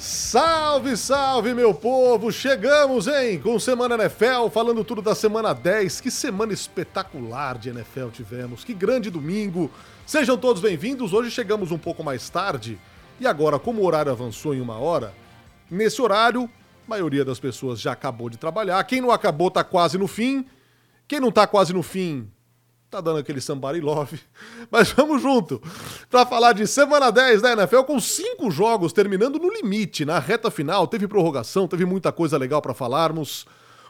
Salve, salve, meu povo! Chegamos, hein? Com Semana NFL, falando tudo da semana 10. Que semana espetacular de NFL tivemos. Que grande domingo. Sejam todos bem-vindos. Hoje chegamos um pouco mais tarde. E agora, como o horário avançou em uma hora, nesse horário, a maioria das pessoas já acabou de trabalhar. Quem não acabou tá quase no fim. Quem não tá quase no fim, tá dando aquele somebody love. Mas vamos junto para falar de semana 10 da NFL com cinco jogos terminando no limite, na reta final. Teve prorrogação, teve muita coisa legal para falarmos.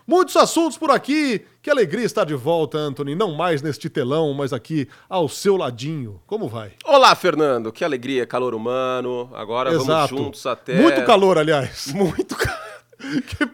Muitos assuntos por aqui. Que alegria estar de volta, Anthony. Não mais neste telão, mas aqui ao seu ladinho. Como vai? Olá, Fernando. Que alegria, calor humano. Agora Exato. vamos juntos até. Muito calor, aliás. Muito calor.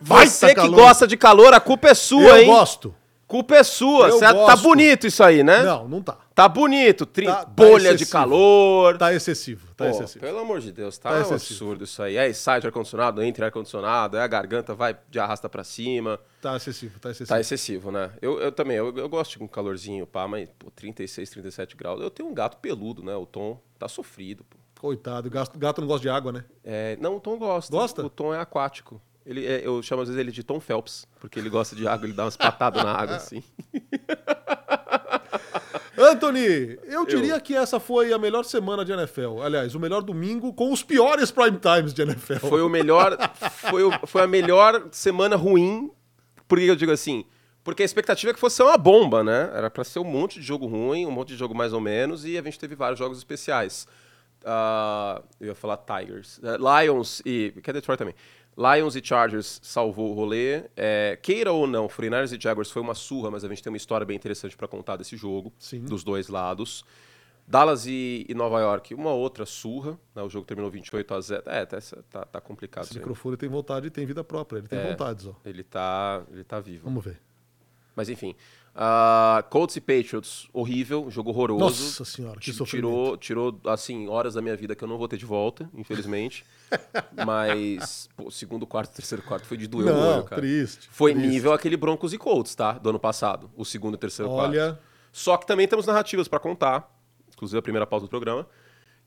Vai Você que gosta de calor, a culpa é sua, Eu hein? gosto. Culpa é sua. Eu Cê- Tá gosto. bonito isso aí, né? Não, não tá. Tá bonito. Tri... Tá- tá Bolha de excessivo. calor. Tá excessivo. Tá Pô, excessivo. pelo amor de Deus, tá, Tá um excessivo. absurdo isso aí. Aí sai de ar-condicionado, entra em ar-condicionado, aí a garganta vai de arrasta pra cima. Tá excessivo, tá excessivo. Tá excessivo, né? Eu, eu também, eu, eu gosto de um calorzinho, pá, mas pô, 36, 37 graus. Eu tenho um gato peludo, né? O Tom tá sofrido, pô. Coitado, o gato, gato não gosta de água, né? É, não, o Tom gosta. Gosta? O Tom é aquático. Ele, é- eu chamo às vezes ele de Tom Phelps, porque ele gosta de água, ele dá umas patadas na água, assim. Anthony, eu diria que essa foi a melhor semana de NFL. Aliás, o melhor domingo com os piores prime times de NFL. Foi o melhor. Foi, o- foi a melhor semana ruim. Por que eu digo assim? Porque a expectativa é que fosse uma bomba, né? Era pra ser um monte de jogo ruim, um monte de jogo mais ou menos, e a gente teve vários jogos especiais. Ah, eu ia falar Tigers. Eh, Lions e. Que é Detroit também. Lions e Chargers salvou o rolê. É, queira ou não, 49ers e Jaguars foi uma surra, mas a gente tem uma história bem interessante pra contar desse jogo. Sim. Dos dois lados. Dallas e, e Nova York, uma outra surra. né? O jogo terminou 28 a 0. É, tá, tá, tá complicado. Esse microfone tem vontade e tem vida própria. Ele tem É. vontades, ó. Ele tá, ele tá vivo. Vamos ver. Mas enfim. ah, Colts e Patriots, horrível, jogo horroroso. Nossa senhora, que sofrimento. tirou, tirou, assim, horas da minha vida que eu não vou ter de volta, infelizmente. Mas, pô, segundo quarto, terceiro quarto foi de doer o Não, olho, cara. triste. Foi triste. nível aquele Broncos e Colts, tá? Do ano passado, o segundo e terceiro quarto. Olha, Só que também temos narrativas pra contar, inclusive a primeira pauta do programa.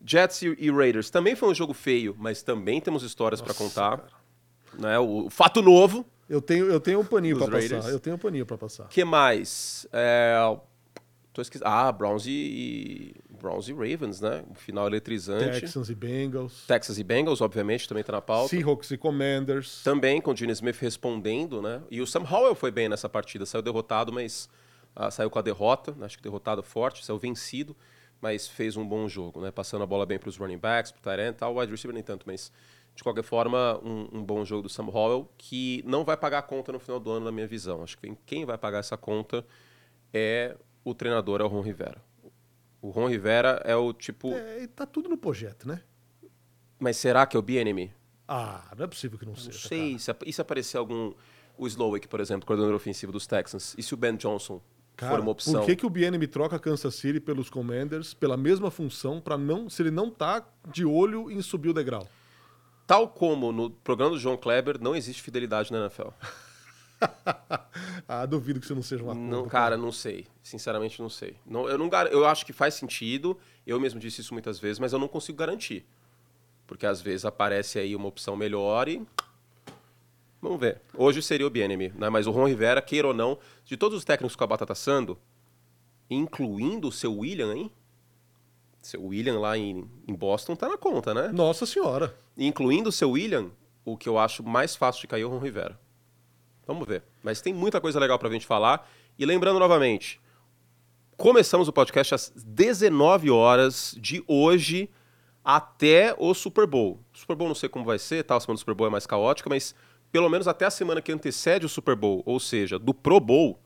Jets e, Raiders também foi um jogo feio, mas também temos histórias pra contar. Né? O, o fato novo, eu tenho, eu tenho um paninho pra passar. Eu tenho um paninho pra passar. que mais? É, tô esquecendo. Ah, Browns e, e- Browns e Ravens, né? Um final eletrizante. Texans e Bengals. Texas e Bengals, obviamente, também tá na pauta. Seahawks e Commanders. Também com o Gene Smith respondendo, né? E o Sam Howell foi bem nessa partida. Saiu derrotado, mas ah, saiu com a derrota. Acho que derrotado forte, saiu vencido, mas fez um bom jogo, né? Passando a bola bem para os running backs, para o Tyrant e tal. O wide receiver nem tanto, mas de qualquer forma, um, um bom jogo do Sam Howell que não vai pagar a conta no final do ano, na minha visão. Acho que quem- vai pagar essa conta é o treinador, é o Ron Rivera. O Ron Rivera é o tipo. É, tá tudo no projeto, né? Mas será que é o BNM? Ah, não é possível que não, Não seja. sei, se, ap- e se aparecer algum. O Slowick, por exemplo, coordenador ofensivo dos Texans? E se o Ben Johnson Cara, for uma opção? por que, que o BNM troca Kansas City pelos Commanders pela mesma função para não, se ele não tá de olho em subir o degrau? Tal como no programa do João Kleber, não existe fidelidade na NFL. ah, duvido que isso não seja uma Não, cara, não sei. Sinceramente, não sei. Não, eu, não, eu acho que faz sentido. Eu mesmo disse isso muitas vezes, mas eu não consigo garantir. Porque às vezes aparece aí uma opção melhor e. Vamos ver. Hoje seria o BNM, né? Mas o Ron Rivera, queira ou não, de todos os técnicos com a batata assando, incluindo o seu William, hein? Seu William lá em, em Boston tá na conta, né? Nossa senhora. Incluindo o seu William, o que eu acho mais fácil de cair é o Ron Rivera. Vamos ver. Mas tem muita coisa legal pra gente falar. E lembrando novamente, começamos o podcast às 19 horas de hoje até o Super Bowl. O Super Bowl não sei como vai ser, tá? A semana do Super Bowl é mais caótica, mas pelo menos até a semana que antecede o Super Bowl, ou seja, do Pro Bowl,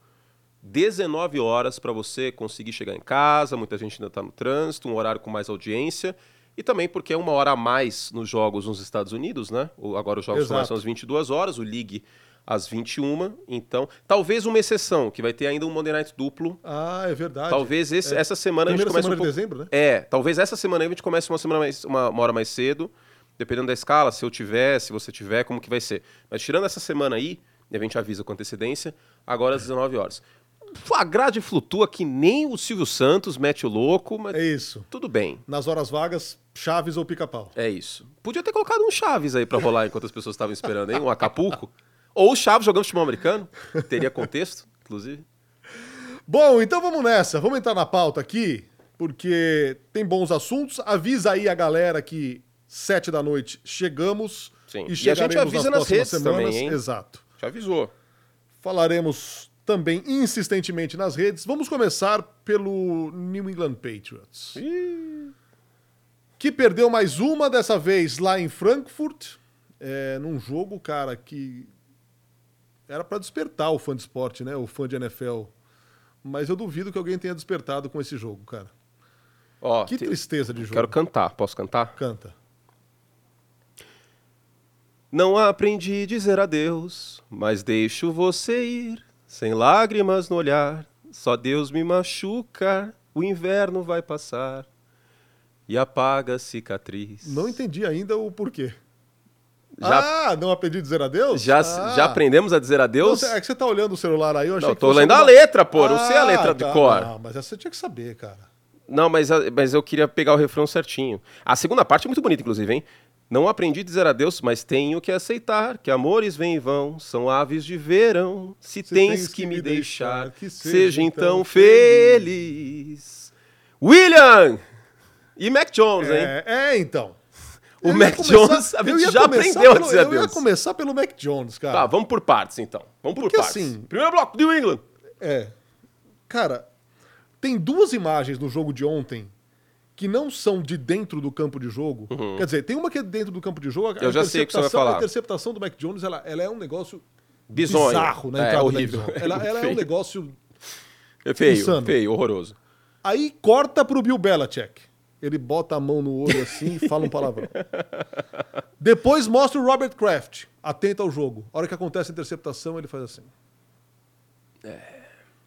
19 horas para você conseguir chegar em casa, muita gente ainda está no trânsito, um horário com mais audiência, e também porque é uma hora a mais nos jogos nos Estados Unidos, né? Agora os jogos começam às 22 horas, o League às 21, então talvez uma exceção, que vai ter ainda um Monday Night duplo. Ah, é verdade. Talvez esse- É. essa semana a gente Primeira comece semana um de dezembro, né? É, talvez essa semana a gente comece uma semana mais, uma, uma hora mais cedo, dependendo da escala, se eu tiver, se você tiver, como que vai ser. Mas tirando essa semana aí, a gente avisa com antecedência, agora às 19 horas. A grade flutua que nem o Silvio Santos mete o louco, mas É isso. tudo bem. Nas horas vagas, Chaves ou Pica-Pau. É isso. Podia ter colocado um Chaves aí pra rolar enquanto as pessoas estavam esperando, hein? Um Acapulco. Ou o Chaves jogando futebol americano. Teria contexto, inclusive. Bom, então vamos nessa. Vamos entrar na pauta aqui, porque tem bons assuntos. Avisa aí a galera que sete da noite chegamos Sim. e E a gente avisa nas nas próximas redes semanas. também, hein? Exato. Já avisou. Falaremos também insistentemente nas redes. Vamos começar pelo New England Patriots, que perdeu mais uma dessa vez lá em Frankfurt, é, num jogo, cara, que era pra despertar o fã de esporte, né? O fã de NFL. Mas eu duvido que alguém tenha despertado com esse jogo, cara. Ó, Que te- tristeza de jogo. quero cantar. Posso cantar? Canta. Não aprendi a dizer adeus, mas deixo você ir, sem lágrimas no olhar. Só Deus me machuca, o inverno vai passar e apaga a cicatriz. Não entendi ainda o porquê. Já, Ah, não aprendi a dizer adeus? já, Ah. já aprendemos a dizer Não, adeus? cê- é que você tá olhando o celular aí, eu achei Não, que tô lendo a letra, pô, não sei a letra de tá. cor. Não, mas essa você tinha que saber, cara. Não, mas, mas eu queria pegar o refrão certinho. A segunda parte é muito bonita, inclusive, hein? Não aprendi a dizer adeus, mas tenho que aceitar que amores vêm e vão, são aves de verão. Se, tens, que, me deixar, que seja, então feliz. William! E Mac Jones, hein? É, é, então. O Eu Mac começar- Jones, a gente já aprendeu a pelo- dizer Eu ia adeus. começar pelo Mac Jones, cara. Tá, vamos por partes, então. Vamos Porque por partes. assim- Primeiro bloco, New England. É. Cara, tem duas imagens no jogo de ontem que não são de dentro do campo de jogo. Quer dizer, tem uma que é dentro do campo de jogo. a Uhum. Eu já sei o que você vai falar. A interceptação do Mac Jones, ela, ela é um negócio Bizonho. bizarro na É, entrada horrível. Mac Jones. Ela, ela é um negócio... É feio, Insano. feio, horroroso. Aí corta pro Bill Belichick. Ele bota a mão no olho assim e fala um palavrão. Depois mostra o Robert Kraft, atento ao jogo. A hora que acontece a interceptação, ele faz assim.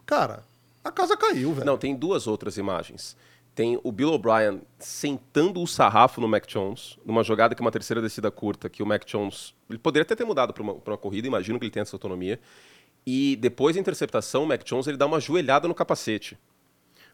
Cara, a casa caiu, velho. Não, tem duas outras imagens. Tem o Bill O'Brien sentando o sarrafo no Mac Jones, numa jogada que é uma terceira descida curta, que o Mac Jones. Ele poderia até ter mudado para uma, pra uma corrida, imagino que ele tenha essa autonomia. E depois da interceptação, o Mac Jones ele dá uma joelhada no capacete.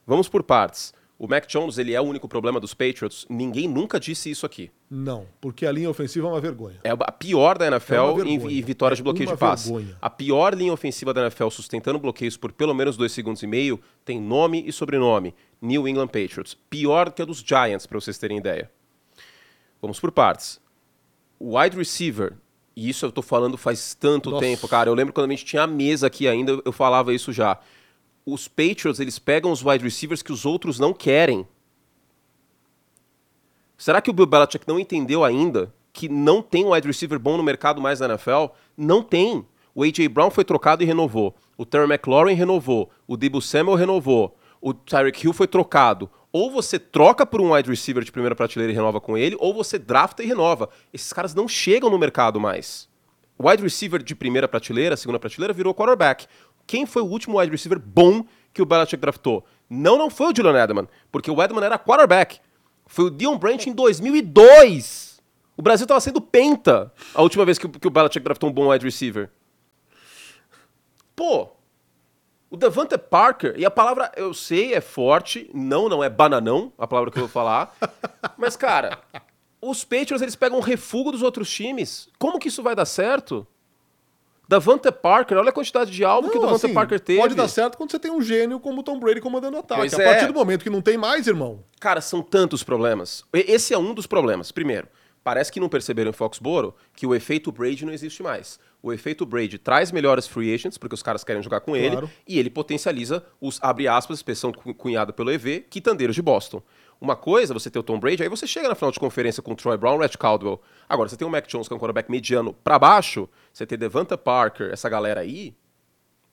Vamos por partes. O Mac Jones ele é o único problema dos Patriots. Ninguém nunca disse isso aqui. Não, porque a linha ofensiva é uma vergonha. É a pior da É NFL uma em, em vitórias É de bloqueio de passe. vergonha. A pior linha ofensiva da NFL sustentando bloqueios por pelo menos dois segundos e meio tem nome e sobrenome: New England Patriots. Pior que a dos Giants, para vocês terem ideia. Vamos por partes. O wide receiver, e isso eu tô falando faz tanto Nossa. tempo, cara. Eu lembro quando a gente tinha a mesa aqui ainda, eu falava isso já. Os Patriots, eles pegam os wide receivers que os outros não querem. Será que o Bill Belichick não entendeu ainda que não tem um wide receiver bom no mercado mais na NFL? Não tem. O A.J. Brown foi trocado e renovou. O Terry McLaurin renovou. O Debo Samuel renovou. O Tyreek Hill foi trocado. Ou você troca por um wide receiver de primeira prateleira e renova com ele, ou você drafta e renova. Esses caras não chegam no mercado mais. O wide receiver de primeira prateleira, segunda prateleira, virou quarterback. Quem foi o último wide receiver bom que o Belichick draftou? Não, não foi o Julian Edelman, porque o Edelman era quarterback. Foi o Dion Branch em 2002. O Brasil estava sendo penta a última vez que, o- que o Belichick draftou um bom wide receiver. Pô, o Devante Parker, e a palavra eu sei é forte, não, não é bananão, a palavra que eu vou falar. mas, cara, os Patriots eles pegam refúgio dos outros times. Como que isso vai dar certo? Davante Parker, olha a quantidade de alvo que o Davante assim, Parker teve. Pode dar certo quando você tem um gênio como o Tom Brady comandando o ataque. Pois a é. partir do momento que não tem mais, irmão. Cara, são tantos problemas. Esse é um dos problemas. Primeiro, parece que não perceberam em Foxboro que o efeito Brady não existe mais. O efeito Brady traz melhores free agents, porque os caras querem jogar com Claro. ele, e ele potencializa os, abre aspas, expressão cu- cunhada pelo EV, quitandeiros de Boston. Uma coisa, você ter o Tom Brady, aí você chega na final de conferência com o Troy Brown, Rhett Caldwell. Agora, você tem o Mac Jones, que é um quarterback mediano, pra baixo, você tem Devonta Parker, essa galera aí,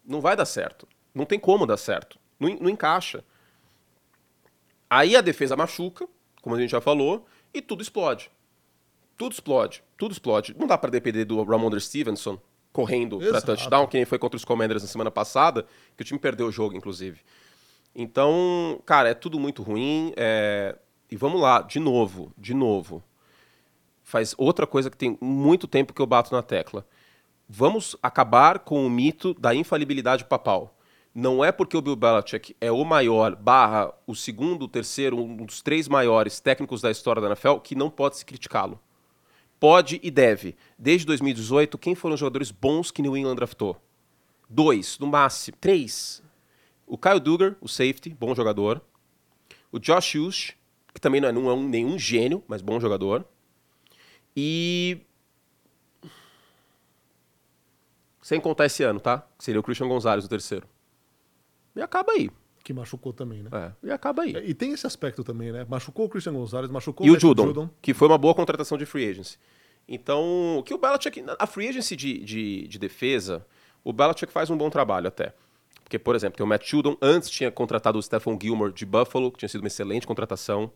não vai dar certo. Não tem como dar certo. Não, não encaixa. Aí a defesa machuca, como a gente já falou, e tudo explode. Tudo explode. Tudo explode. Não dá pra depender do Ramondre Stevenson correndo Exato. touchdown, que nem foi contra os Commanders na semana passada, que o time perdeu o jogo, inclusive. Então, cara, é tudo muito ruim. é, E vamos lá, de novo, de novo. Faz outra coisa que tem muito tempo que eu bato na tecla. Vamos acabar com o mito da infalibilidade papal. não é porque o Bill Belichick é o maior, barra o segundo, o terceiro, um dos três maiores técnicos da história da NFL, que não pode se criticá-lo. Pode e deve. Desde 2018, quem foram os jogadores bons que New England draftou? Dois, no máximo. Três. O Kyle Duggar, o safety, bom jogador. O Josh Hughes, que também não é, não é um, nenhum gênio, mas bom jogador. E. Sem contar esse ano, tá? Que seria o Christian Gonzalez, o terceiro. E acaba aí. Que machucou também, né? É, e acaba aí. E tem esse aspecto também, né? Machucou o Christian Gonzalez, machucou E o Matthew Judon, que foi uma boa contratação de free agency. Então, o que o Belichick... A free agency de, de, de defesa, o Belichick faz um bom trabalho até. Porque, por exemplo, tem o Matt Judon, antes tinha contratado o Stephon Gilmore de Buffalo, que tinha sido uma excelente contratação.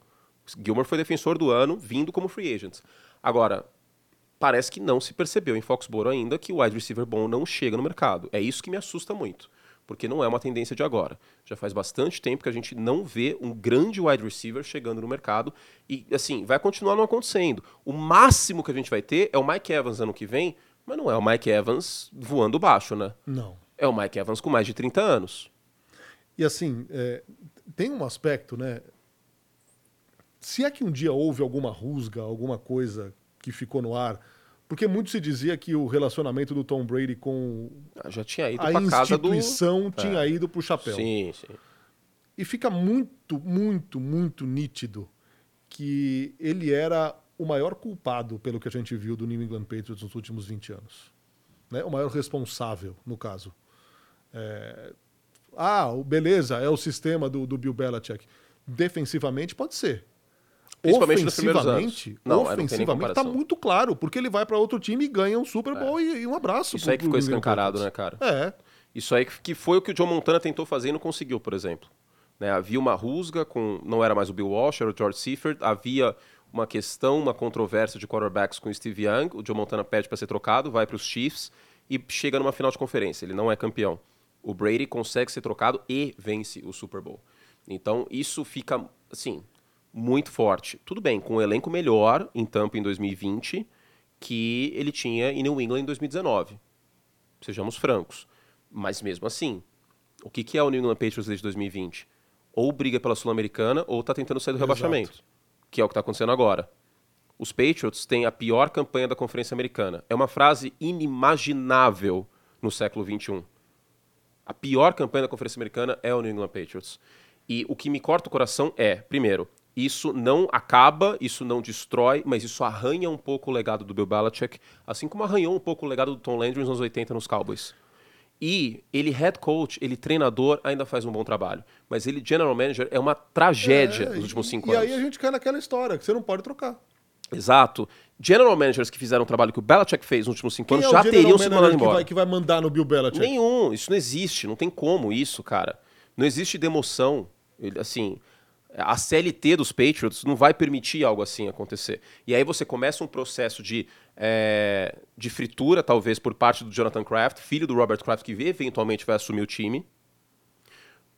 Gilmore foi defensor do ano, vindo como free agent. Agora, parece que não se percebeu em Foxborough ainda que o wide receiver bom não chega no mercado. É isso que me assusta muito porque não é uma tendência de agora. Já faz bastante tempo que a gente não vê um grande wide receiver chegando no mercado e, assim, vai continuar não acontecendo. O máximo que a gente vai ter é o Mike Evans ano que vem, mas não é o Mike Evans voando baixo, né? Não. É o Mike Evans com mais de 30 anos. E assim, é, tem um aspecto, né? Se é que um dia houve alguma rusga, alguma coisa que ficou no ar, porque muito se dizia que o relacionamento do Tom Brady com Ah, Já tinha ido a casa do... instituição tinha ido pro chapéu. Sim, sim. E fica muito, muito, muito nítido que ele era o maior culpado pelo que a gente viu do New England Patriots nos últimos 20 anos. Né? O maior responsável, no caso. É... Ah, o- beleza, é o sistema do, do Bill Belichick. Defensivamente, pode ser. Principalmente nos primeiros ofensivamente, anos. Não, é, não ofensivamente tá muito claro, porque ele vai para outro time e ganha um Super Bowl e, e um abraço. Isso pro- aí que ficou escancarado, né, cara? É, Isso aí que foi o que o Joe Montana tentou fazer e não conseguiu, por exemplo. Né, havia uma rusga com. Não era mais o Bill Walsh, era o George Seifert. Havia uma questão, uma controvérsia de quarterbacks com o Steve Young. O Joe Montana pede para ser trocado, vai para os Chiefs e chega numa final de conferência. Ele não é campeão. O Brady consegue ser trocado e vence o Super Bowl. Então isso fica, assim, muito forte. Tudo bem, com um elenco melhor em Tampa em 2020 que ele tinha em New England em 2019 sejamos francos. Mas mesmo assim, o que, que é o New England Patriots desde 2020? Ou briga pela Sul-Americana ou está tentando sair do Exato. rebaixamento, que é o que está acontecendo agora. Os Patriots têm a pior campanha da Conferência Americana. É uma frase inimaginável no século XXI. A pior campanha da Conferência Americana é o New England Patriots. E o que me corta o coração é, primeiro, isso não acaba, isso não destrói, mas isso arranha um pouco o legado do Bill Belichick, assim como arranhou um pouco o legado do Tom Landry nos anos 80 nos Cowboys. E ele head coach, ele treinador, ainda faz um bom trabalho. Mas ele general manager é uma tragédia É, nos últimos e- cinco e anos. aí a gente cai naquela história que você não pode trocar. Exato. General managers que fizeram o trabalho que o Belichick fez nos últimos cinco Quem anos é já teriam sido mandados que embora. vai, que vai mandar no Bill Belichick? Nenhum, isso não existe, não tem como isso, cara. Não existe demoção. Ele, assim, a CLT dos Patriots não vai permitir algo assim acontecer. E aí você começa um processo de, é, de fritura, talvez, por parte do Jonathan Kraft, filho do Robert Kraft, que eventualmente vai assumir o time.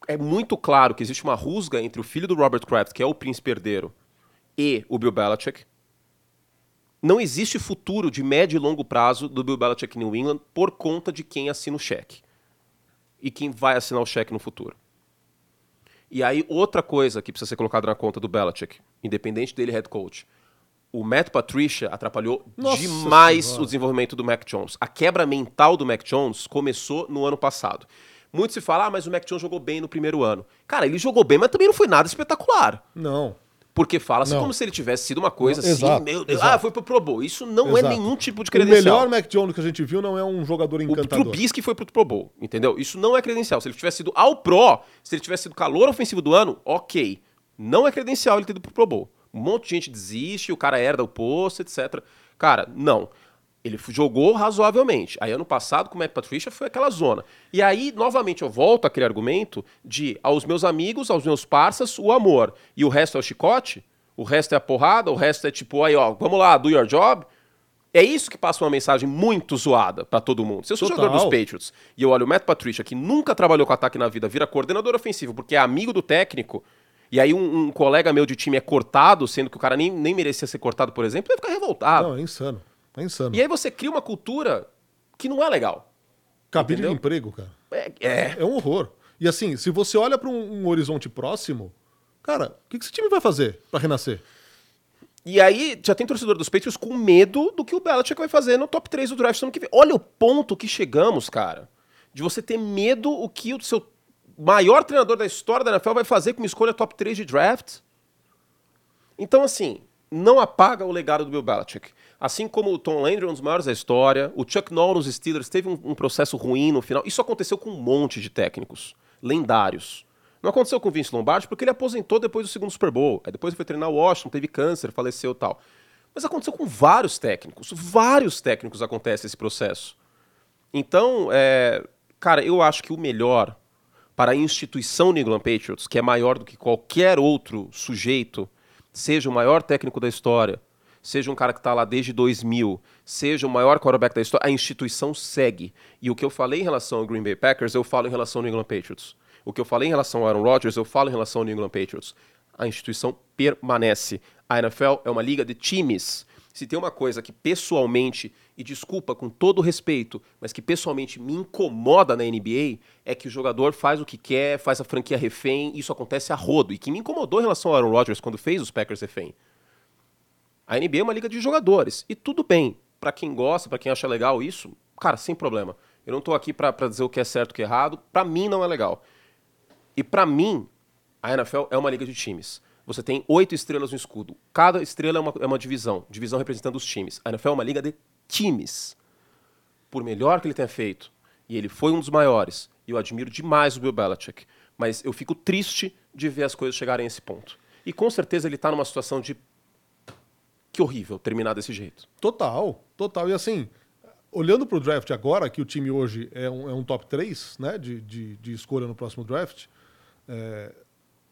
É muito claro que existe uma rusga entre o filho do Robert Kraft, que é o príncipe herdeiro, e o Bill Belichick. Não existe futuro de médio e longo prazo do Bill Belichick em New England por conta de quem assina o cheque e quem vai assinar o cheque no futuro. E aí, outra coisa que precisa ser colocada na conta do Belichick, independente dele head coach, o Matt Patricia atrapalhou Nossa demais Senhora. o desenvolvimento do Mac Jones. A quebra mental do Mac Jones começou no ano passado. Muito se fala, ah, mas o Mac Jones jogou bem no primeiro ano. Cara, ele jogou bem, mas também não foi nada espetacular. Não. Porque fala-se como se ele tivesse sido uma coisa Não, assim, exato, meu Deus, exato. ah, foi pro Pro Bowl. Isso não Exato. é nenhum tipo de O credencial. melhor Mac Jones que a gente viu não é um jogador O encantador. Trubisky foi pro Pro Bowl, entendeu? Isso não é credencial. Se ele tivesse sido ao Pro, se ele tivesse sido calor ofensivo do ano, ok. Não é credencial ele ter ido pro Pro Bowl. Um monte de gente desiste, o cara herda o posto, etc. Cara, não. Ele jogou razoavelmente. Aí ano passado, com o Matt Patricia, foi aquela zona. E aí, novamente, eu volto àquele argumento de aos meus amigos, aos meus parças, o amor. E o resto é o chicote? O resto é a porrada? O resto é tipo, aí, ó, vamos lá, do your job? É isso que passa uma mensagem muito zoada pra todo mundo. Se eu sou Total. jogador dos Patriots e eu olho o Matt Patricia, que nunca trabalhou com ataque na vida, vira coordenador ofensivo porque é amigo do técnico, e aí um, um colega meu de time é cortado, sendo que o cara nem, nem merecia ser cortado, por exemplo, ele ficar revoltado. Não, é insano. É insano. E aí você cria uma cultura que não é legal. Cabide de entendeu? emprego, cara. É, é. É um horror. E assim, se você olha para um, um, horizonte próximo, cara, o que, que esse time vai fazer para renascer? E aí, já tem torcedor dos Patriots com medo do que o Belichick vai fazer no top 3 do draft ano que vem. Olha o ponto que chegamos, cara. De você ter medo o que o seu maior treinador da história da NFL vai fazer com uma escolha top 3 de draft. Então, assim, não apaga o legado do Bill Belichick. Assim como o Tom Landry, um dos maiores da história, o Chuck Noll nos Steelers teve um, um processo ruim no final. Isso aconteceu com um monte de técnicos lendários. Não aconteceu com o Vince Lombardi porque ele aposentou depois do segundo Super Bowl. Aí depois ele foi treinar Washington, teve câncer, faleceu tal. Mas aconteceu com vários técnicos. Vários técnicos acontece esse processo. Então, é, cara, eu acho que o melhor para a instituição New England Patriots, que é maior do que qualquer outro sujeito, seja o maior técnico da história, seja um cara que está lá desde 2000, seja o maior quarterback da história, a instituição segue. E o que eu falei em relação ao Green Bay Packers, eu falo em relação ao New England Patriots. O que eu falei em relação ao Aaron Rodgers, eu falo em relação ao New England Patriots. A instituição permanece. A NFL é uma liga de times. Se tem uma coisa que pessoalmente, e desculpa com todo respeito, mas que pessoalmente me incomoda na NBA, é que o jogador faz o que quer, faz a franquia refém, isso acontece a rodo. E que me incomodou em relação ao Aaron Rodgers quando fez os Packers refém. A NBA é uma liga de jogadores. E tudo bem. Para quem gosta, para quem acha legal isso, cara, sem problema. Eu não tô aqui para dizer o que é certo e o que é errado. Para mim não é legal. E para mim, a NFL é uma liga de times. Você tem oito estrelas no escudo. Cada estrela é uma, é uma divisão. Divisão representando os times. A NFL é uma liga de times. Por melhor que ele tenha feito, e ele foi um dos maiores, e eu admiro demais o Bill Belichick, mas eu fico triste de ver as coisas chegarem a esse ponto. E com certeza ele está numa situação de que horrível terminar desse jeito. Total, total. E assim, olhando para o draft agora, que o time hoje é um, é um top 3 né, de, de, de escolha no próximo draft, é,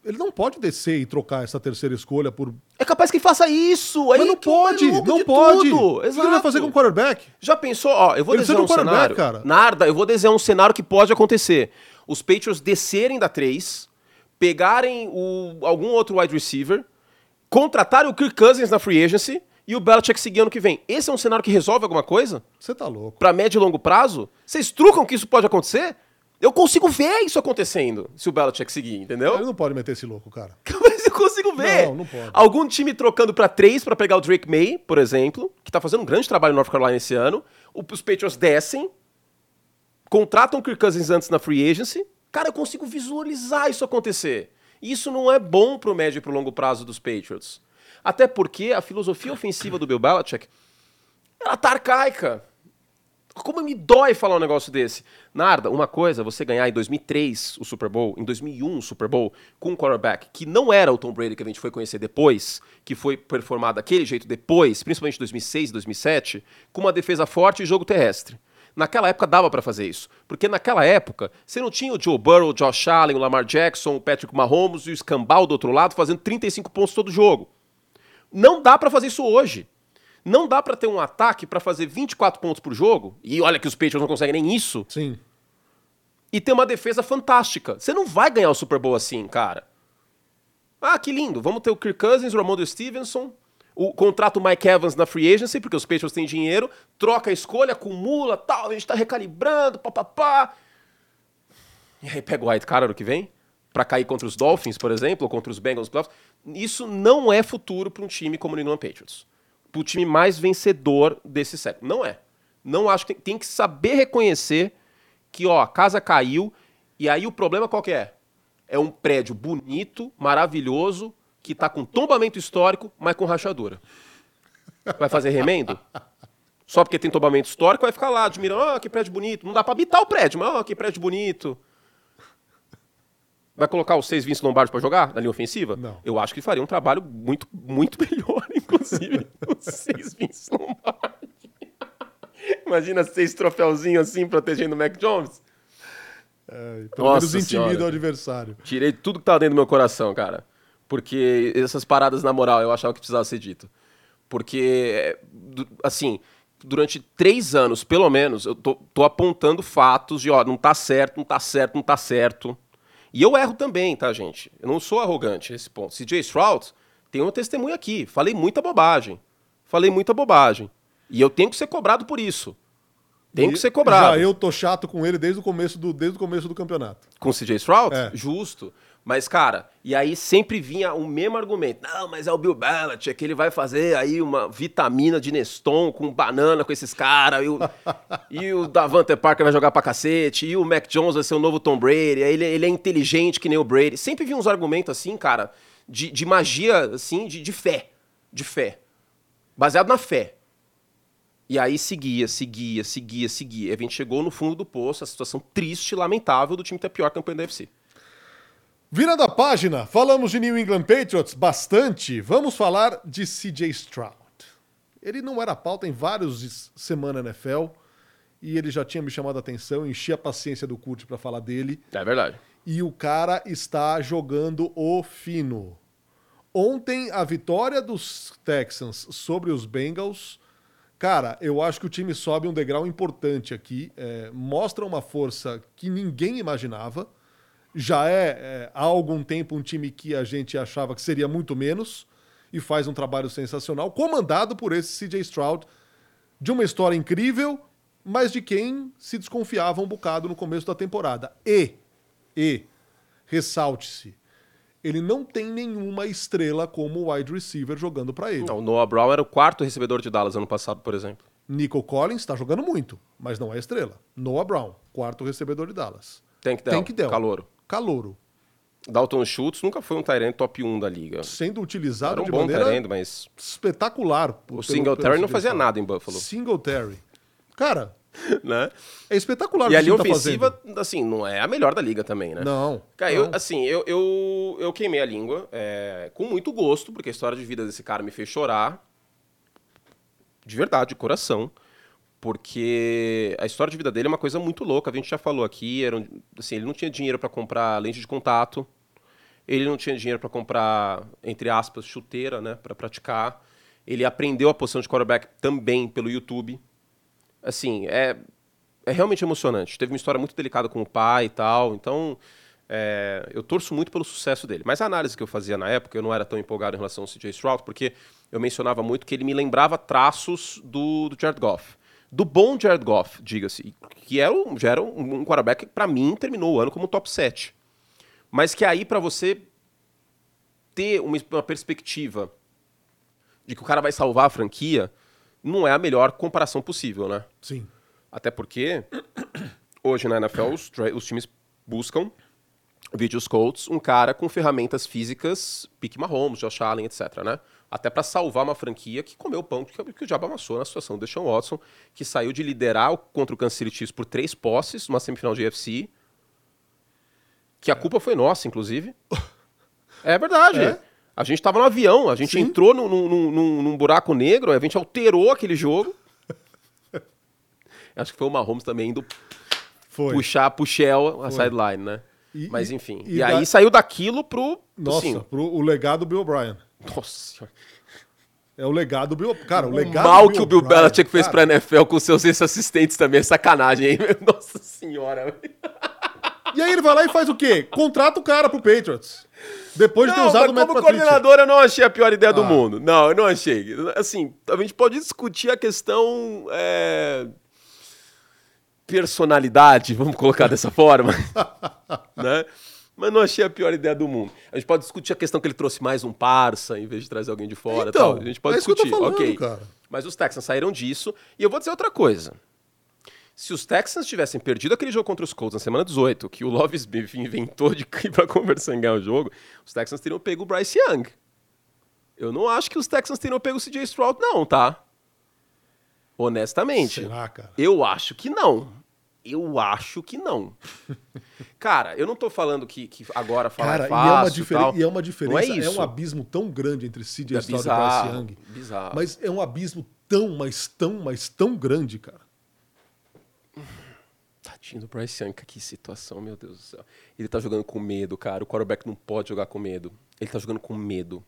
ele não pode descer e trocar essa terceira escolha por. É capaz que faça isso! Aí Mas não pode! Não pode! Tudo. Exato. O que ele vai fazer com o quarterback? Já pensou? Ó, eu vou ele desenhar um cenário. Cara. Narda, eu vou desenhar um cenário que pode acontecer. Os Patriots descerem da 3, pegarem o, algum outro wide receiver, contratarem o Kirk Cousins na free agency e o Belichick seguir ano que vem. Esse é um cenário que resolve alguma coisa? Você tá louco. Pra médio e longo prazo? Vocês trucam que isso pode acontecer? Eu consigo ver isso acontecendo se o Belichick seguir, entendeu? Ele não pode meter esse louco, cara. Mas eu consigo ver. Não, não pode. Algum time trocando para três para pegar o Drake May, por exemplo, que tá fazendo um grande trabalho no North Carolina esse ano. Os Patriots descem, contratam o Kirk Cousins antes na free agency. Cara, eu consigo visualizar isso acontecer. Isso não é bom pro médio e pro longo prazo dos Patriots. Até porque a filosofia ofensiva do Bill Belichick, ela tá arcaica. Como me dói falar um negócio desse. Narda, uma coisa, você ganhar em 2003 o Super Bowl, em 2001 o Super Bowl, com um quarterback que não era o Tom Brady que a gente foi conhecer depois, que foi performado daquele jeito depois, principalmente em 2006 e 2007, com uma defesa forte e jogo terrestre. Naquela época dava para fazer isso, porque naquela época você não tinha o Joe Burrow, o Josh Allen, o Lamar Jackson, o Patrick Mahomes e o Escambau do outro lado fazendo 35 pontos todo jogo. Não dá para fazer isso hoje. Não dá para ter um ataque para fazer 24 pontos por jogo, e olha que os Patriots não conseguem nem isso. Sim. E ter uma defesa fantástica. Você não vai ganhar o Super Bowl assim, cara. Ah, que lindo. Vamos ter o Kirk Cousins, o Ramondre Stevenson, o contrato Mike Evans na free agency, porque os Patriots têm dinheiro, troca a escolha, acumula, tal, a gente tá recalibrando, papapá. E aí pega o White Cara no que vem, para cair contra os Dolphins, por exemplo, ou contra os Bengals. Isso não é futuro para um time como o New England Patriots o time mais vencedor desse século. Não é. Não acho que tem, tem, que saber reconhecer que ó, a casa caiu e aí o problema qual que é? É um prédio bonito, maravilhoso, que está com tombamento histórico, mas com rachadura. Vai fazer remendo? Só porque tem tombamento histórico, vai ficar lá admirando, ó, oh, que prédio bonito. Não dá para habitar o prédio, mas ó, oh, que prédio bonito. Vai colocar os seis Vince Lombardi para jogar na linha ofensiva? Não. Eu acho que faria um trabalho muito, muito melhor, inclusive, os seis Vince Lombardi. Imagina seis troféuzinhos assim protegendo o Mac Jones. É, pelo Nossa menos intimida senhora. o adversário. Tirei tudo que tava dentro do meu coração, cara. Porque essas paradas na moral eu achava que precisava ser dito. Porque, assim, durante três anos, pelo menos, eu tô, tô apontando fatos de, ó, não tá certo, não tá certo, não tá certo. E eu erro também, tá, gente? Eu não sou arrogante nesse ponto. CJ Stroud tem um testemunho aqui. Falei muita bobagem. Falei muita bobagem. E eu tenho que ser cobrado por isso. Tem que ser cobrado. Já eu tô chato com ele desde o começo do, desde o começo do campeonato. Com o CJ Stroud? É. Justo. Mas, cara, e aí sempre vinha o mesmo argumento. Não, mas é o Bill Belichick, ele vai fazer aí uma vitamina de Neston com banana com esses caras. E o, e o Davante Parker vai jogar pra cacete. E o Mac Jones vai ser o novo Tom Brady. Ele, ele é inteligente que nem o Brady. Sempre vinha uns argumentos assim, cara, de, de magia, assim, de, de fé. De fé. Baseado na fé. E aí seguia, seguia, seguia, seguia. E a gente chegou no fundo do poço, a situação triste e lamentável do time ter pior campanha da UFC. Virando a página, falamos de New England Patriots bastante. Vamos falar de CJ Stroud. Ele não era pauta em vários semanas NFL e ele já tinha me chamado a atenção, enchi a paciência do Curte para falar dele. É verdade. E o cara está jogando o fino. Ontem, a vitória dos Texans sobre os Bengals. Cara, eu acho que o time sobe um degrau importante aqui. é, mostra uma força que ninguém imaginava. Já é, é, há algum tempo um time que a gente achava que seria muito menos. E faz um trabalho sensacional, comandado por esse CJ Stroud, de uma história incrível, mas de quem se desconfiava um bocado no começo da temporada. E, e, ressalte-se, ele não tem nenhuma estrela como wide receiver jogando para ele. Não, o Noah Brown era o quarto recebedor de Dallas ano passado, por exemplo. Nico Collins está jogando muito, mas não é estrela. Noah Brown, quarto recebedor de Dallas. Tank Dell, Tank Dell. calouro. Calouro. Dalton Schultz nunca foi um Tyrant top 1 da liga. Sendo utilizado Era um de bom maneira Tyrant, mas espetacular. o Singletary não fazia nada em Buffalo. Singletary. Cara, né? é espetacular E o a linha tá ofensiva, fazendo. assim, não é a melhor da liga também, né? Não. Cara, eu, não. assim, eu, eu, eu queimei a língua é, com muito gosto, porque a história de vida desse cara me fez chorar. De verdade, de coração. Porque a história de vida dele é uma coisa muito louca. A gente já falou aqui, era assim, ele não tinha dinheiro para comprar lente de contato. Ele não tinha dinheiro para comprar, entre aspas, chuteira, né, para praticar. Ele aprendeu a posição de quarterback também pelo YouTube. Assim, é, é realmente emocionante. Teve uma história muito delicada com o pai e tal. Então, é, eu torço muito pelo sucesso dele. Mas a análise que eu fazia na época, eu não era tão empolgado em relação ao CJ Stroud, porque eu mencionava muito que ele me lembrava traços do, do Jared Goff. Do bom Jared Goff, diga-se. Que era um, já era um, um quarterback que, pra mim, terminou o ano como top 7. Mas que aí, pra você ter uma, uma perspectiva de que o cara vai salvar a franquia, não é a melhor comparação possível, né? Sim. Até porque hoje na NFL os, os times buscam vídeos scouts, um cara com ferramentas físicas, Pique Mahomes, Josh Allen, etc, né? Até pra salvar uma franquia que comeu o pão que, que o diabo amassou na situação do Deshaun Watson, que saiu de liderar contra o Kansas City Chiefs por três posses, numa semifinal de UFC, que a culpa foi nossa, inclusive. É verdade. É? A gente tava no avião, a gente Sim. entrou num, num- num- num buraco negro, a gente alterou aquele jogo. Acho que foi o Mahomes também indo Foi. puxar Shell a sideline, né? E- Mas enfim. e E, aí da- saiu daquilo pro. Nossa, sim. pro, o legado Bill O'Brien. Nossa senhora. É o legado do Bill Cara, o, O legado mal do que o Bill Belichick fez cara, pra NFL com seus ex-assistentes também é sacanagem, hein? Nossa senhora. E aí ele vai lá e faz o quê? Contrata o cara pro Patriots. Depois de ter Não, usado o como coordenador eu não achei a pior ideia do Ah. mundo. Não, eu não achei. Assim, a gente pode discutir a questão é, personalidade, vamos colocar dessa forma, né? Mas não achei a pior ideia do mundo. A gente pode discutir a questão que ele trouxe mais um parça em vez de trazer alguém de fora. Então, tal. A gente pode é discutir, falando, ok. cara. Mas os Texans saíram disso. E eu vou dizer outra coisa. Se os Texans tivessem perdido aquele jogo contra os Colts na semana 18, que o Love Smith inventou de ir pra conversar em ganhar o jogo, os Texans teriam pego o Bryce Young. Eu não acho que os Texans teriam pego o CJ Stroud, não, tá? Honestamente. Será, cara? Eu acho que não. Eu acho que não. Cara, eu não tô falando que, que agora falar Cara, é e, é uma fácil diferen- tal. e é uma diferença, Não é é, isso. um abismo tão grande entre CJ É Stroud e bizarro, Bryce Young. bizarro. Mas é um abismo tão, mas tão, mas tão grande, cara. Tadinho do Bryce Young, que situação, meu Deus do céu. Ele tá jogando com medo, cara. O quarterback não pode jogar com medo. Ele tá jogando com medo.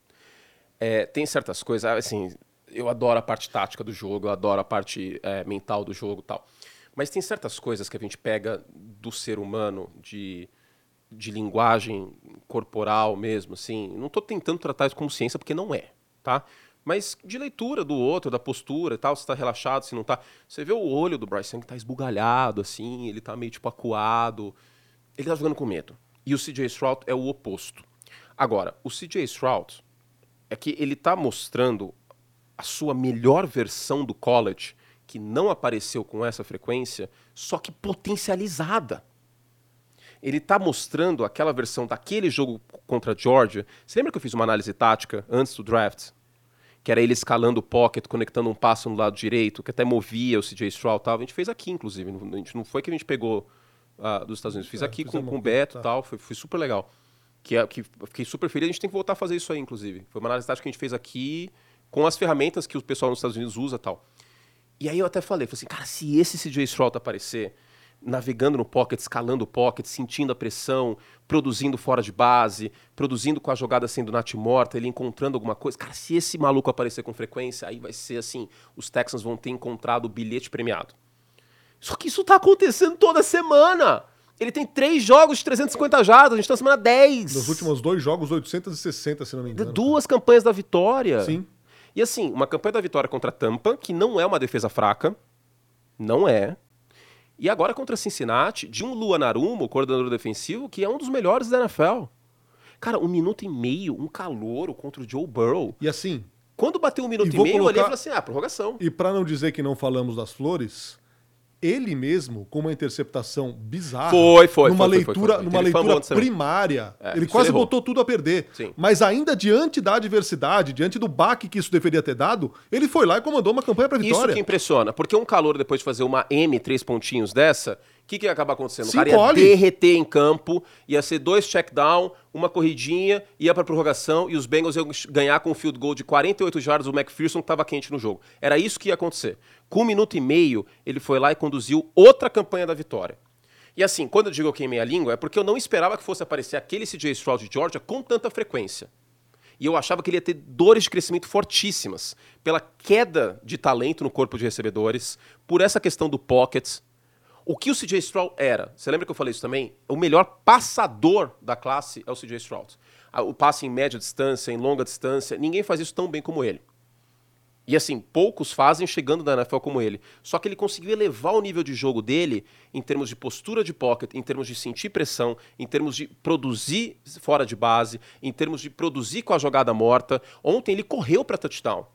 É, tem certas coisas, assim, eu adoro a parte tática do jogo, eu adoro a parte é, mental do jogo e tal. Mas tem certas coisas que a gente pega do ser humano, de, de linguagem corporal mesmo, assim. Não tô tentando tratar isso como ciência, porque não é, tá? mas de leitura do outro, da postura e tal, se tá relaxado, se não tá. Você vê o olho do Bryce Young que tá esbugalhado, assim, ele tá meio tipo acuado. Ele tá jogando com medo. E o CJ Stroud é o oposto. Agora, o CJ Stroud é que ele tá mostrando a sua melhor versão do college, que não apareceu com essa frequência, só que potencializada. Ele está mostrando aquela versão daquele jogo contra a Georgia. Você lembra que eu fiz uma análise tática antes do draft? que era ele escalando o pocket, conectando um passo no lado direito, que até movia o CJ Stroud e tal. A gente fez aqui, inclusive. A gente não foi que a gente pegou uh, dos Estados Unidos. Fiz é, aqui com, com o Beto e tá. tal. Foi, foi super legal. Que, é, que fiquei super feliz. A gente tem que voltar a fazer isso aí, inclusive. Foi uma análise tática que a gente fez aqui com as ferramentas que o pessoal nos Estados Unidos usa e tal. E aí eu até falei, falei assim, cara, se esse CJ Stroud aparecer, navegando no pocket, escalando o pocket, sentindo a pressão, produzindo fora de base, produzindo com a jogada sendo morta, ele encontrando alguma coisa. Cara, se esse maluco aparecer com frequência, aí vai ser assim, os Texans vão ter encontrado o bilhete premiado. Só que isso tá acontecendo toda semana. Ele tem três jogos de 350 jardas, a gente tá na semana 10. Nos últimos dois jogos, 860, se não me engano. Duas campanhas da vitória. Sim. E assim, uma campanha da vitória contra a Tampa, que não é uma defesa fraca. Não é. E agora contra Cincinnati, de um Lua Narumo, coordenador defensivo, que é um dos melhores da NFL. Cara, um minuto e meio, um calouro contra o Joe Burrow. E assim. Quando bateu um minuto e, e meio, colocar... eu olhei e falei assim: ah, prorrogação. E para não dizer que não falamos das flores, ele mesmo com uma interceptação bizarra. Foi, foi. Numa foi, leitura, foi, numa leitura primária. É, ele quase botou tudo a perder. Sim. Mas ainda diante da adversidade, diante do baque que isso deveria ter dado, ele foi lá e comandou uma campanha para vitória. Isso que impressiona, porque um calor depois de fazer uma M, três pontinhos dessa, o que, que ia acabar acontecendo? Se o cara ia derreter em campo, ia ser dois check down, uma corridinha, ia pra prorrogação e os Bengals iam ganhar com um field goal de 48 jardas, o McPherson que estava quente no jogo. Era isso que ia acontecer. Com um minuto e meio, ele foi lá e conduziu outra campanha da vitória. E assim, quando eu digo eu queimei a língua, é porque eu não esperava que fosse aparecer aquele CJ Stroud de Georgia com tanta frequência. E eu achava que ele ia ter dores de crescimento fortíssimas, pela queda de talento no corpo de recebedores, por essa questão do pocket, o que o CJ Stroud era? Você lembra que eu falei isso também? O melhor passador da classe é o CJ Stroud. O passe em média distância, em longa distância, ninguém faz isso tão bem como ele. E assim, poucos fazem chegando na NFL como ele. Só que ele conseguiu elevar o nível de jogo dele em termos de postura de pocket, em termos de sentir pressão, em termos de produzir fora de base, em termos de produzir com a jogada morta. Ontem ele correu para touchdown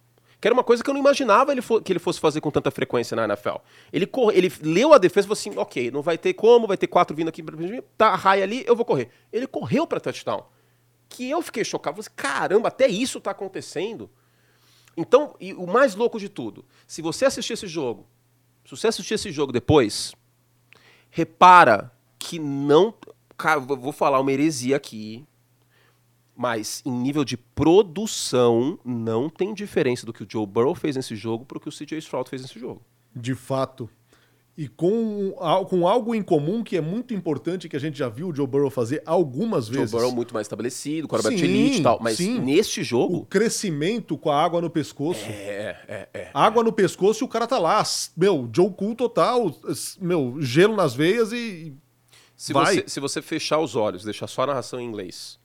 que era uma coisa que eu não imaginava ele que ele fosse fazer com tanta frequência na NFL. Ele, ele leu a defesa e falou assim: ok, não vai ter como, vai ter quatro vindo aqui, tá a raia ali, eu vou correr. Ele correu para touchdown. Que eu fiquei chocado, falei assim, caramba, até isso tá acontecendo. Então, e o mais louco de tudo, se você assistir esse jogo, se você assistir esse jogo depois, repara que não. Cara, vou falar uma heresia aqui, mas em nível de produção, não tem diferença do que o Joe Burrow fez nesse jogo para o que o CJ Stroud fez nesse jogo. De fato. E com, com algo em comum que é muito importante, que a gente já viu o Joe Burrow fazer algumas vezes. Joe Burrow muito mais estabelecido, quarterback elite e tal. Mas sim. neste jogo... O crescimento com a água no pescoço. É, é, é. Água no pescoço e o cara tá lá. Meu, Joe Cool total. Meu, gelo nas veias e... Se, vai. Você, se você fechar os olhos, deixar só a narração em inglês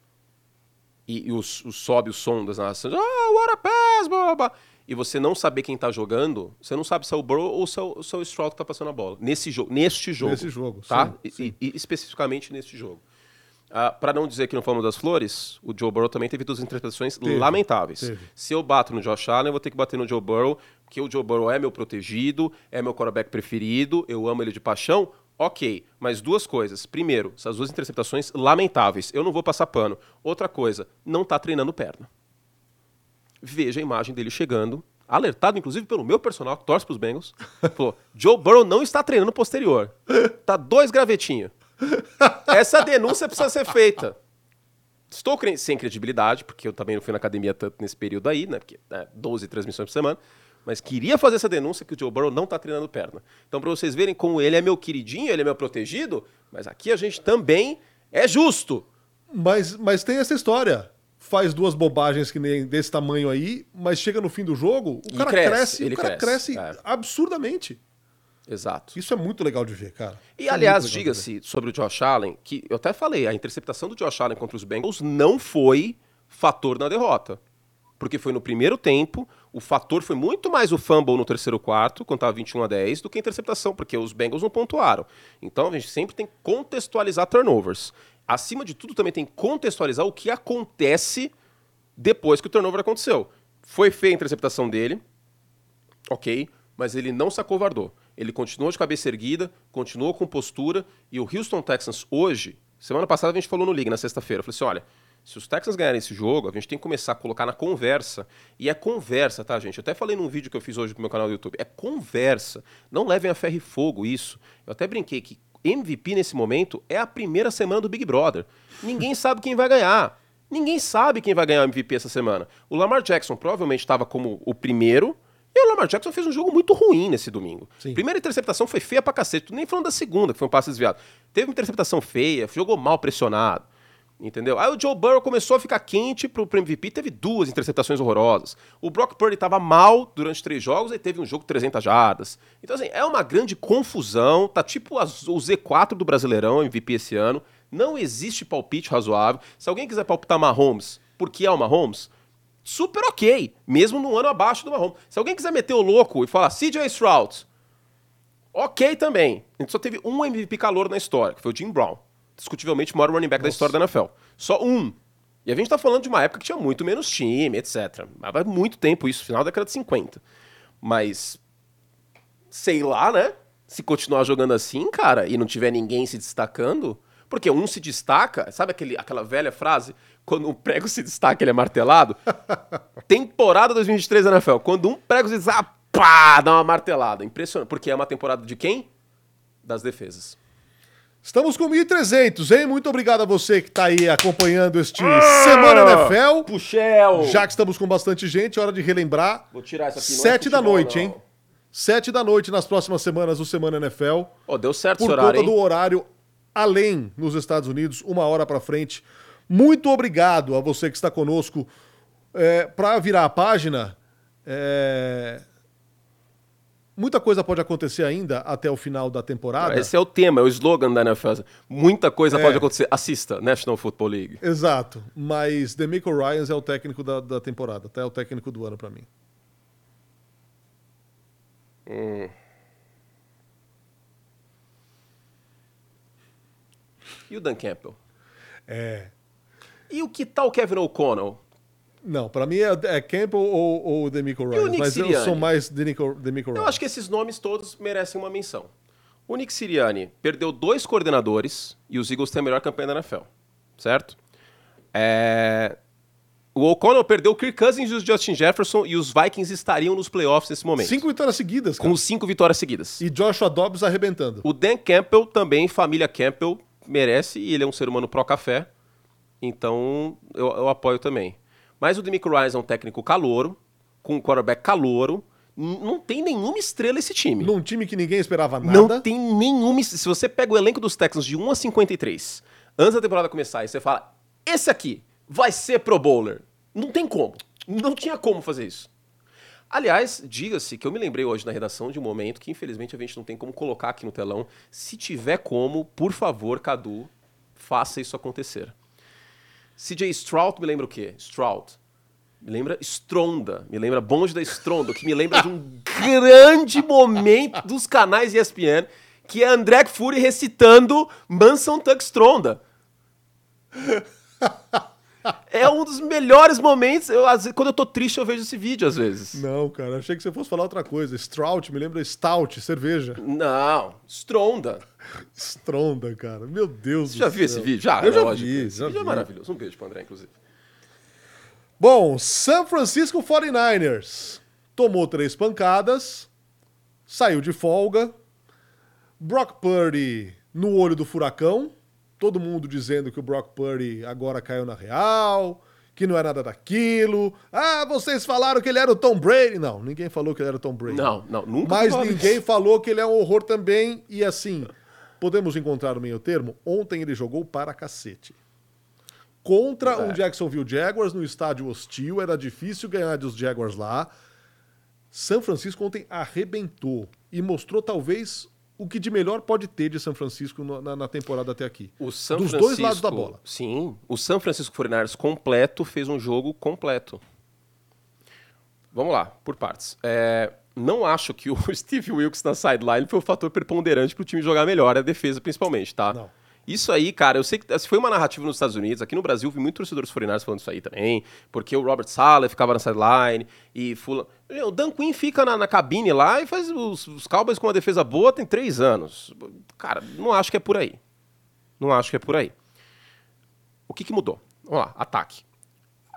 e, e o, o, sobe o som das narrações, ah, what a pass, blá, blá, blá, e você não saber quem tá jogando, você não sabe se é o Burrow ou se é o, se é o Stroud que tá passando a bola. Nesse jogo, neste jogo. Nesse jogo, tá? Sim, sim. E, e, especificamente neste jogo. Ah, para não dizer que não falamos das flores, o Joe Burrow também teve duas interpretações teve, lamentáveis. Teve. Se eu bato no Josh Allen, eu vou ter que bater no Joe Burrow, porque o Joe Burrow é meu protegido, é meu quarterback preferido, eu amo ele de paixão. Ok, mas duas coisas. Primeiro, essas duas interceptações lamentáveis. Eu não vou passar pano. Outra coisa, não está treinando perna. Veja a imagem dele chegando, alertado inclusive pelo meu personal, que torce para os Bengals. Falou: Joe Burrow não está treinando posterior. Tá dois gravetinhos. Essa denúncia precisa ser feita. Estou sem credibilidade, porque eu também não fui na academia tanto nesse período aí, né? Porque é 12 transmissões por semana mas queria fazer essa denúncia que o Joe Burrow não está treinando perna. Então, para vocês verem como ele é meu queridinho, ele é meu protegido, mas aqui a gente também é justo. Mas, mas tem essa história. Faz duas bobagens que nem desse tamanho aí, mas chega no fim do jogo, o cara cresce, cresce ele o cara cresce, cresce é. absurdamente. Exato. Isso é muito legal de ver, cara. E, Isso é aliás, diga-se sobre o Josh Allen, que eu até falei, a interceptação do Josh Allen contra os Bengals não foi fator na derrota. Porque foi no primeiro tempo, o fator foi muito mais o fumble no terceiro quarto, quando estava 21 a 10, do que a interceptação, porque os Bengals não pontuaram. Então a gente sempre tem que contextualizar turnovers. Acima de tudo, também tem que contextualizar o que acontece depois que o turnover aconteceu. Foi feia a interceptação dele, ok, mas ele não se acovardou. Ele continuou de cabeça erguida, continuou com postura, e o Houston Texans hoje, semana passada a gente falou no Liga, na sexta-feira, eu falei assim, olha, se os Texans ganharem esse jogo, a gente tem que começar a colocar na conversa. E é conversa, tá, gente? Eu até falei num vídeo que eu fiz hoje pro meu canal do YouTube. É conversa. Não levem a ferro e fogo isso. Eu até brinquei que MVP nesse momento é a primeira semana do Big Brother. Ninguém sabe quem vai ganhar. Ninguém sabe quem vai ganhar o MVP essa semana. O Lamar Jackson provavelmente estava como o primeiro. E o Lamar Jackson fez um jogo muito ruim nesse domingo. Sim. Primeira interceptação foi feia pra cacete. Nem falando da segunda, que foi um passe desviado. Teve uma interceptação feia, jogou mal pressionado. Entendeu? Aí o Joe Burrow começou a ficar quente pro, MVP, teve duas interceptações horrorosas. O Brock Purdy estava mal durante três jogos e teve um jogo de 300 jardas. Então, assim, é uma grande confusão. Tá tipo o Z4 do Brasileirão, MVP esse ano. Não existe palpite razoável. Se alguém quiser palpitar Mahomes, porque é o Mahomes, super ok, mesmo no ano abaixo do Mahomes. Se alguém quiser meter o louco e falar CJ Stroud, ok também. A gente só teve um MVP calor na história, que foi o Jim Brown discutivelmente o maior running back Nossa. da história da NFL. Só um. E a gente tá falando de uma época que tinha muito menos time, etc. Mas vai muito tempo isso, final da década de 50. Mas. Sei lá, né? Se continuar jogando assim, cara, e não tiver ninguém se destacando. Porque um se destaca, sabe aquele, aquela velha frase? Quando um prego se destaca, ele é martelado? temporada 2023 da NFL. Quando um prego se destaca, pá, dá uma martelada. Impressionante. Porque é uma temporada de quem? Das defesas. Estamos com 1.300, hein? Muito obrigado a você que está aí acompanhando este ah, Semana NFL. Puxel! Já que estamos com bastante gente, hora de relembrar. Vou tirar essa aqui. É Sete é da noite, não. hein? Sete da noite nas próximas semanas do Semana NFL. Oh, deu certo Por esse horário, conta hein? do horário além nos Estados Unidos, uma hora para frente. Muito obrigado a você que está conosco. É, para virar a página, é, Muita coisa pode acontecer ainda até o final da temporada. Esse é o tema, é o slogan da NFL. Muita coisa é. pode acontecer. Assista, National Football League. Exato. Mas Demico Ryans é o técnico da, da temporada, até o técnico do ano para mim. Hum. E o Dan Campbell? É. E o que tal Kevin O'Connell? Não, para mim é, é, Campbell ou, ou Demico Ryan, mas Sirianni? eu sou mais Demico, Demico Ryan. Eu acho que esses nomes todos merecem uma menção. O Nick Sirianni perdeu dois coordenadores e os Eagles têm a melhor campanha da NFL, certo? É... O O'Connell perdeu o Kirk Cousins e o Justin Jefferson e os Vikings estariam nos playoffs nesse momento. Cinco vitórias seguidas, cara. Com cinco vitórias seguidas. E Joshua Dobbs arrebentando. O Dan Campbell também, família Campbell, merece e ele é um ser humano pró-café. Então eu, eu apoio também. Mas o Demico Ryan é um técnico calouro, com um quarterback calouro. Não tem nenhuma estrela esse time. Num time que ninguém esperava nada. Não tem nenhuma. Se você pega o elenco dos Texans de 1 a 53, antes da temporada começar, e você fala: esse aqui vai ser Pro Bowler. Não tem como. Não tinha como fazer isso. Aliás, diga-se que eu me lembrei hoje na redação de um momento que infelizmente a gente não tem como colocar aqui no telão. Se tiver como, por favor, Cadu, faça isso acontecer. CJ Stroud me lembra o quê? Stroud. Me lembra Stronda. Me lembra Bonde da Stronda, que me lembra de um grande momento dos canais ESPN, que é André Fury recitando Manson Tuck Stronda. É um dos melhores momentos. Eu, quando eu tô triste, eu vejo esse vídeo às vezes. Não, cara, achei que você fosse falar outra coisa. Strout, me lembra Stout, cerveja. Não, Stronda. Stronda, cara. Meu Deus você do céu. já viu esse vídeo? Já, eu já lógico. vi. Esse já vídeo é é maravilhoso. Um beijo pro André, inclusive. Bom, San Francisco 49ers tomou três pancadas, saiu de folga. Brock Purdy no olho do furacão todo mundo dizendo que o Brock Purdy agora caiu na real, que não é nada daquilo. Ah, vocês falaram que ele era o Tom Brady. Não, ninguém falou que ele era o Tom Brady. Não, não, nunca. Mas ninguém isso. falou que ele é um horror também. E assim, podemos encontrar o meio termo. Ontem ele jogou para cacete. Contra é. um Jacksonville Jaguars no estádio hostil, era difícil ganhar dos Jaguars lá. São Francisco ontem arrebentou e mostrou talvez o que de melhor pode ter de São Francisco na, na temporada até aqui. O São Dos Francisco, dois lados da bola. Sim, o São Francisco 49ers completo fez um jogo completo. vamos lá, por partes. É, não acho que o Steve Wilkes na sideline foi o fator preponderante para o time jogar melhor, a defesa principalmente, tá? Não. Isso aí, cara, eu sei que foi uma narrativa nos Estados Unidos, aqui no Brasil vi muitos torcedores foreigners falando isso aí também, porque o Robert Sala ficava na sideline e fula... O Dan Quinn fica na, na cabine lá e faz os, os Cowboys com uma defesa boa tem três anos. Cara, não acho que é por aí. Não acho que é por aí. O que, que mudou? Vamos lá, ataque.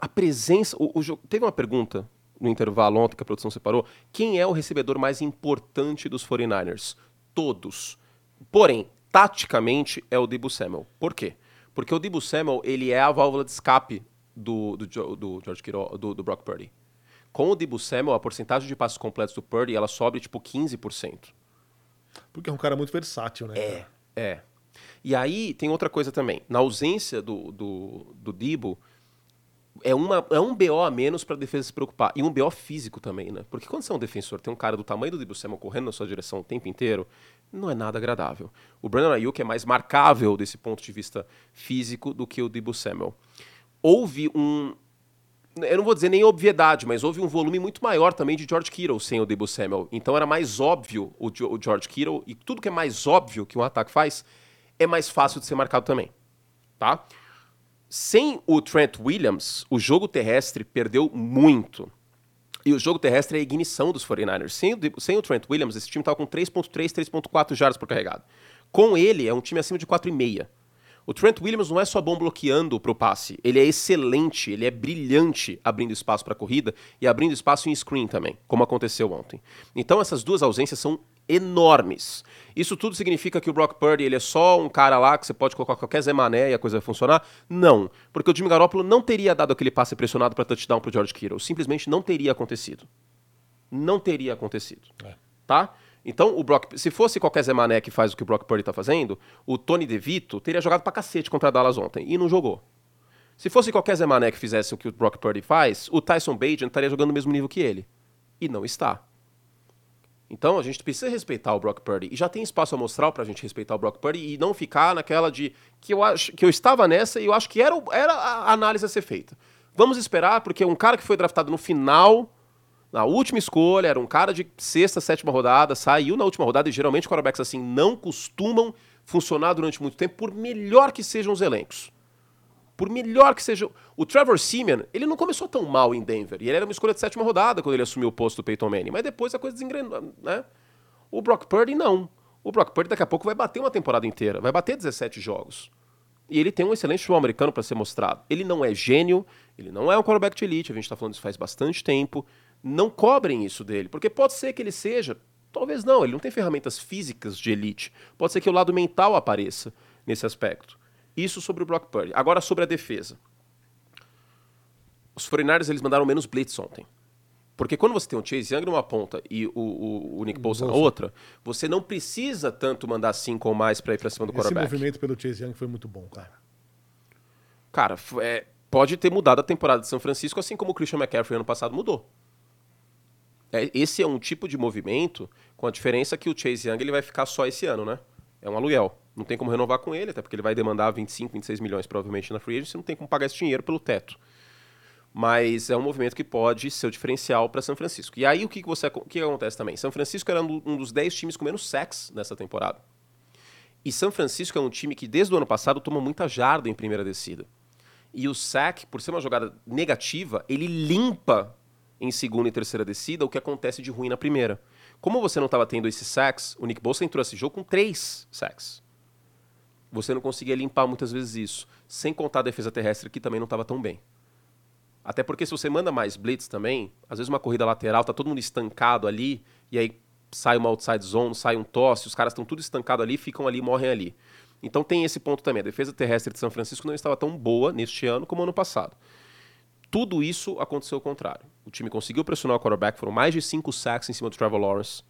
A presença. O, o, teve uma pergunta no intervalo ontem que a produção separou. Quem é o recebedor mais importante dos 49ers? Todos. Porém, taticamente, é o Debo Samuel. Por quê? Porque o Debo Samuel ele é a válvula de escape do, do, do George Kittle, do, do Brock Purdy. Com o Debo Samuel, a porcentagem de passos completos do Purdy ela sobe tipo 15%. Porque é um cara muito versátil, né? É, é. E aí tem outra coisa também. Na ausência do, do, do Debo, é, uma, é um BO a menos para a defesa se preocupar. E um BO físico também, né? Porque quando você é um defensor, tem um cara do tamanho do Samuel correndo na sua direção o tempo inteiro, não é nada agradável. O Brandon Ayuk é mais marcável desse ponto de vista físico do que o Debo. Houve um... Eu não vou dizer nem obviedade, mas houve um volume muito maior também de George Kittle sem o Debo Samuel. Então era mais óbvio o, o George Kittle, e tudo que é mais óbvio que um ataque faz, é mais fácil de ser marcado também. Tá? Sem o Trent Williams, o jogo terrestre perdeu muito. E o jogo terrestre é a ignição dos 49ers. Sem o, sem o Trent Williams, esse time estava com 3.3, 3.4 jardas por carregado. Com ele, é um time acima de 4,5. O Trent Williams não é só bom bloqueando para o passe, ele é excelente, ele é brilhante abrindo espaço para a corrida e abrindo espaço em screen também, como aconteceu ontem. Então essas duas ausências são enormes. Isso tudo significa que o Brock Purdy ele é só um cara lá que você pode colocar qualquer Zé Mané e a coisa vai funcionar? Não, porque o Jimmy Garoppolo não teria dado aquele passe pressionado para touchdown para George Kittle. Simplesmente não teria acontecido. Não teria acontecido. É. Tá? Então, o Brock, se fosse qualquer Zé Mané que faz o que o Brock Purdy tá fazendo, o Tony DeVito teria jogado pra cacete contra a Dallas ontem e não jogou. Se fosse qualquer Zé Mané que fizesse o que o Brock Purdy faz, o Tyson Bagent estaria jogando no mesmo nível que ele. E não está. Então a gente precisa respeitar o Brock Purdy. E já tem espaço amostral pra gente respeitar o Brock Purdy e não ficar naquela de que eu acho que eu estava nessa e eu acho que era, era a análise a ser feita. Vamos esperar, porque um cara que foi draftado no final, na última escolha, era um cara de sexta, sétima rodada, saiu na última rodada, e geralmente quarterbacks assim não costumam funcionar durante muito tempo, por melhor que sejam os elencos. Por melhor que seja. O Trevor Simeon, ele não começou tão mal em Denver. E ele era uma escolha de sétima rodada quando ele assumiu o posto do Peyton Manning. Mas depois a coisa desengrenou, né? O Brock Purdy, não. O Brock Purdy daqui a pouco vai bater uma temporada inteira. Vai bater 17 jogos. E ele tem um excelente show americano para ser mostrado. Ele não é gênio, ele não é um quarterback de elite, a gente está falando isso faz bastante tempo. Não cobrem isso dele, porque pode ser que ele seja, talvez não, ele não tem ferramentas físicas de elite. Pode ser que o lado mental apareça nesse aspecto. Isso sobre o Brock Purdy. Agora sobre a defesa. Os 49 eles mandaram menos blitz ontem. Porque quando você tem o Chase Young numa ponta e o, o, o Nick Bosa na outra, você não precisa tanto mandar cinco ou mais para ir para cima do Esse quarterback. Esse movimento pelo Chase Young foi muito bom, cara. Cara, é, pode ter mudado a temporada de São Francisco, assim como o Christian McCaffrey ano passado mudou. É, esse é um tipo de movimento, com a diferença que o Chase Young ele vai ficar só esse ano, né? É um aluguel. Não tem como renovar com ele, até porque ele vai demandar 25, 26 milhões provavelmente na free agency, não tem como pagar esse dinheiro pelo teto. Mas é um movimento que pode ser o diferencial para São Francisco. E aí o que, que, você, o que acontece também? São Francisco era um dos 10 times com menos sacks nessa temporada. E São Francisco é um time que desde o ano passado toma muita jarda em primeira descida. E o sack, por ser uma jogada negativa, ele limpa em segunda e terceira descida o que acontece de ruim na primeira. Como você não estava tendo esses sacks, o Nick Bosa entrou esse jogo com três sacks você não conseguia limpar muitas vezes isso. Sem contar a defesa terrestre, que também não estava tão bem. Até porque se você manda mais blitz também, às vezes uma corrida lateral, tá todo mundo estancado ali, e aí sai uma outside zone, sai um tosse, os caras estão tudo estancado ali, ficam ali, morrem ali. Então tem esse ponto também. A defesa terrestre de São Francisco não estava tão boa neste ano como ano passado. Tudo isso aconteceu ao contrário. O time conseguiu pressionar o quarterback, foram mais de cinco sacks em cima do Trevor Lawrence.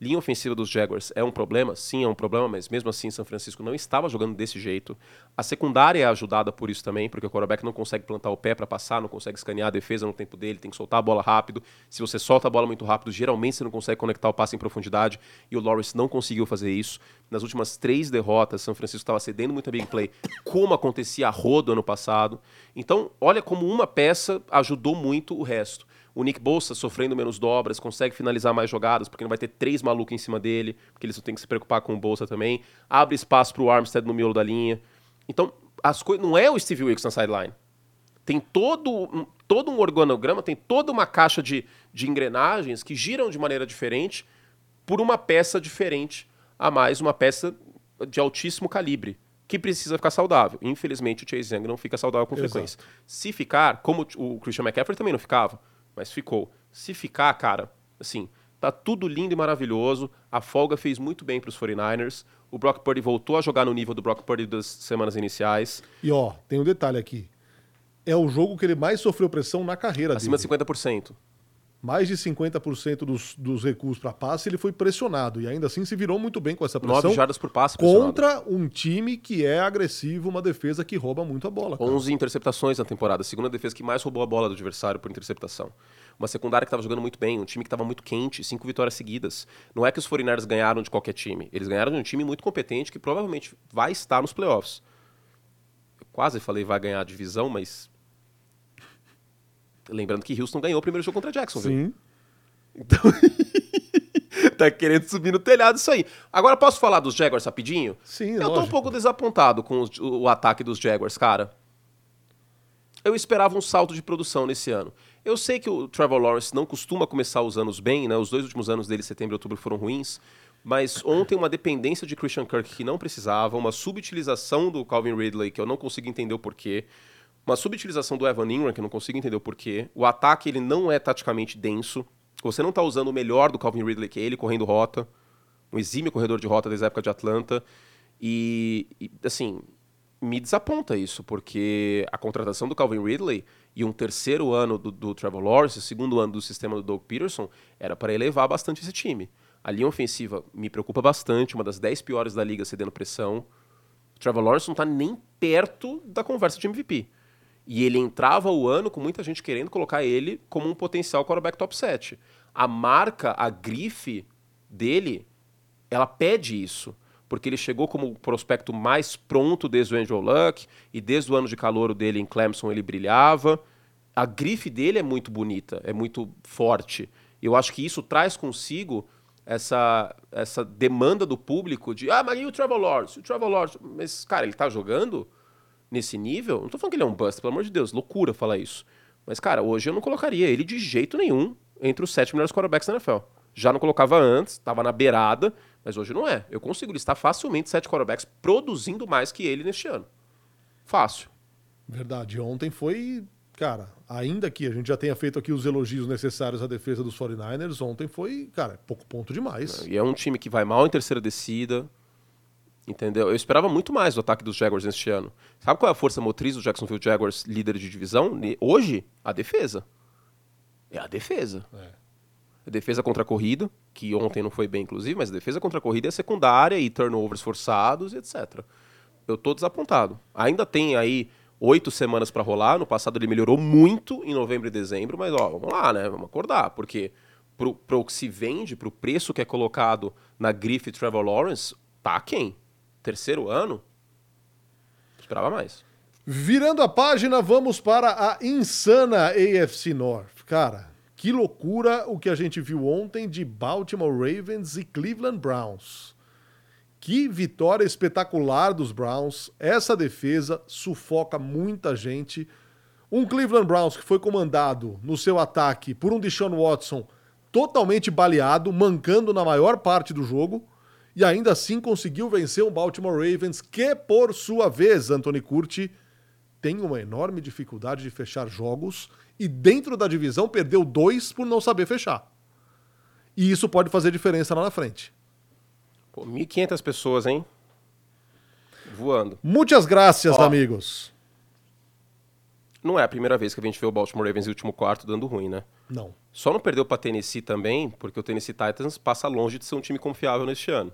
Linha ofensiva dos Jaguars é um problema? Sim, é um problema, mas mesmo assim São Francisco não estava jogando desse jeito. A secundária é ajudada por isso também, porque o quarterback não consegue plantar o pé para passar, não consegue escanear a defesa no tempo dele, tem que soltar a bola rápido. Se você solta a bola muito rápido, geralmente você não consegue conectar o passe em profundidade, e o Lawrence não conseguiu fazer isso. Nas últimas três derrotas, São Francisco estava cedendo muita big play, como acontecia a rodo ano passado. Então, olha como uma peça ajudou muito o resto. O Nick Bolsa sofrendo menos dobras, consegue finalizar mais jogadas, porque não vai ter três malucos em cima dele, porque eles não têm que se preocupar com o Bolsa também. Abre espaço para o Armstead no miolo da linha. Então, as coisas não é o Steve Wilkes na sideline. Tem todo, todo um organograma, tem toda uma caixa de, de engrenagens que giram de maneira diferente por uma peça diferente a mais, uma peça de altíssimo calibre que precisa ficar saudável. Infelizmente, o Chase Young não fica saudável com frequência. Se ficar, como o Christian McCaffrey também não ficava, mas ficou. Se ficar, cara, assim, tá tudo lindo e maravilhoso. A folga fez muito bem para os 49ers. O Brock Purdy voltou a jogar no nível do Brock Purdy das semanas iniciais. E ó, tem um detalhe aqui. É o jogo que ele mais sofreu pressão na carreira Acima dele. de 50% mais de 50% dos, dos recuos para passe, ele foi pressionado. E ainda assim se virou muito bem com essa pressão. 9 jardas por passe Contra um time que é agressivo, uma defesa que rouba muito a bola. Cara. 11 interceptações na temporada. A segunda defesa que mais roubou a bola do adversário por interceptação. Uma secundária que estava jogando muito bem, um time que estava muito quente, cinco vitórias seguidas. Não é que os 49ers ganharam de qualquer time. Eles ganharam de um time muito competente que provavelmente vai estar nos playoffs. Eu quase falei vai ganhar a divisão, mas Lembrando que Houston ganhou o primeiro jogo contra Jacksonville. Sim. Então. tá querendo subir no telhado isso aí. Agora posso falar dos Jaguars rapidinho? Sim, Eu lógico. tô um pouco desapontado com os, o, o ataque dos Jaguars, cara. Eu esperava um salto de produção nesse ano. Eu sei que o Trevor Lawrence não costuma começar os anos bem, né? Os dois últimos anos dele, setembro e outubro, foram ruins. Mas ontem uma dependência de Christian Kirk que não precisava, uma subutilização do Calvin Ridley que eu não consigo entender o porquê uma subutilização do Evan Ingram, que eu não consigo entender o porquê. O ataque ele não é taticamente denso. Você não está usando o melhor do Calvin Ridley, que é ele correndo rota. Um exímio corredor de rota desde a época de Atlanta. E, e, assim, me desaponta isso, porque a contratação do Calvin Ridley e um terceiro ano do, do Trevor Lawrence, segundo ano do sistema do Doug Peterson, era para elevar bastante esse time. A linha ofensiva me preocupa bastante, uma das 10 piores da liga cedendo pressão. O Trevor Lawrence não está nem perto da conversa de MVP. E ele entrava o ano com muita gente querendo colocar ele como um potencial quarterback top 7. A marca, a grife dele, ela pede isso. Porque ele chegou como o prospecto mais pronto desde o Andrew Luck, e desde o ano de calor dele em Clemson ele brilhava. A grife dele é muito bonita, é muito forte. Eu acho que isso traz consigo essa, essa demanda do público de ah, mas e o Trevor Lawrence? O Trevor Lawrence, mas cara, ele tá jogando nesse nível, não tô falando que ele é um bust, pelo amor de Deus, loucura falar isso. Mas, cara, hoje eu não colocaria ele de jeito nenhum entre os sete melhores quarterbacks da NFL. Já não colocava antes, estava na beirada, mas hoje não é. Eu consigo listar facilmente sete quarterbacks produzindo mais que ele neste ano. Fácil. Verdade. Ontem foi, cara, ainda que a gente já tenha feito aqui os elogios necessários à defesa dos 49ers, ontem foi, cara, pouco ponto demais. E é um time que vai mal em terceira descida, Entendeu? Eu esperava muito mais do ataque dos Jaguars neste ano. Sabe qual é a força motriz do Jacksonville Jaguars, líder de divisão? Hoje, a defesa. É a defesa. É. A defesa contra a corrida, que ontem não foi bem, inclusive, mas a defesa contra a corrida é secundária e turnovers forçados e etc. Eu tô desapontado. Ainda tem aí oito semanas para rolar. No passado ele melhorou muito em novembro e dezembro, mas ó, vamos lá, né? Vamos acordar, porque pro, pro que se vende, pro preço que é colocado na grife Trevor Lawrence, tá quem? Terceiro ano, esperava mais. Virando a página, vamos para a insana AFC North. Cara, que loucura o que a gente viu ontem de Baltimore Ravens e Cleveland Browns. Que vitória espetacular dos Browns. Essa defesa sufoca muita gente. Um Cleveland Browns que foi comandado no seu ataque por um Deshaun Watson totalmente baleado, mancando na maior parte do jogo e ainda assim conseguiu vencer um Baltimore Ravens que, por sua vez, Anthony Curti tem uma enorme dificuldade de fechar jogos e dentro da divisão perdeu dois por não saber fechar. E isso pode fazer diferença lá na frente. Pô, 1.500 pessoas, hein? Voando. Muitas graças, Ó, amigos. Não é a primeira vez que a gente vê o Baltimore Ravens no último quarto dando ruim, né? Não. Só não perdeu para Tennessee também, porque o Tennessee Titans passa longe de ser um time confiável neste ano.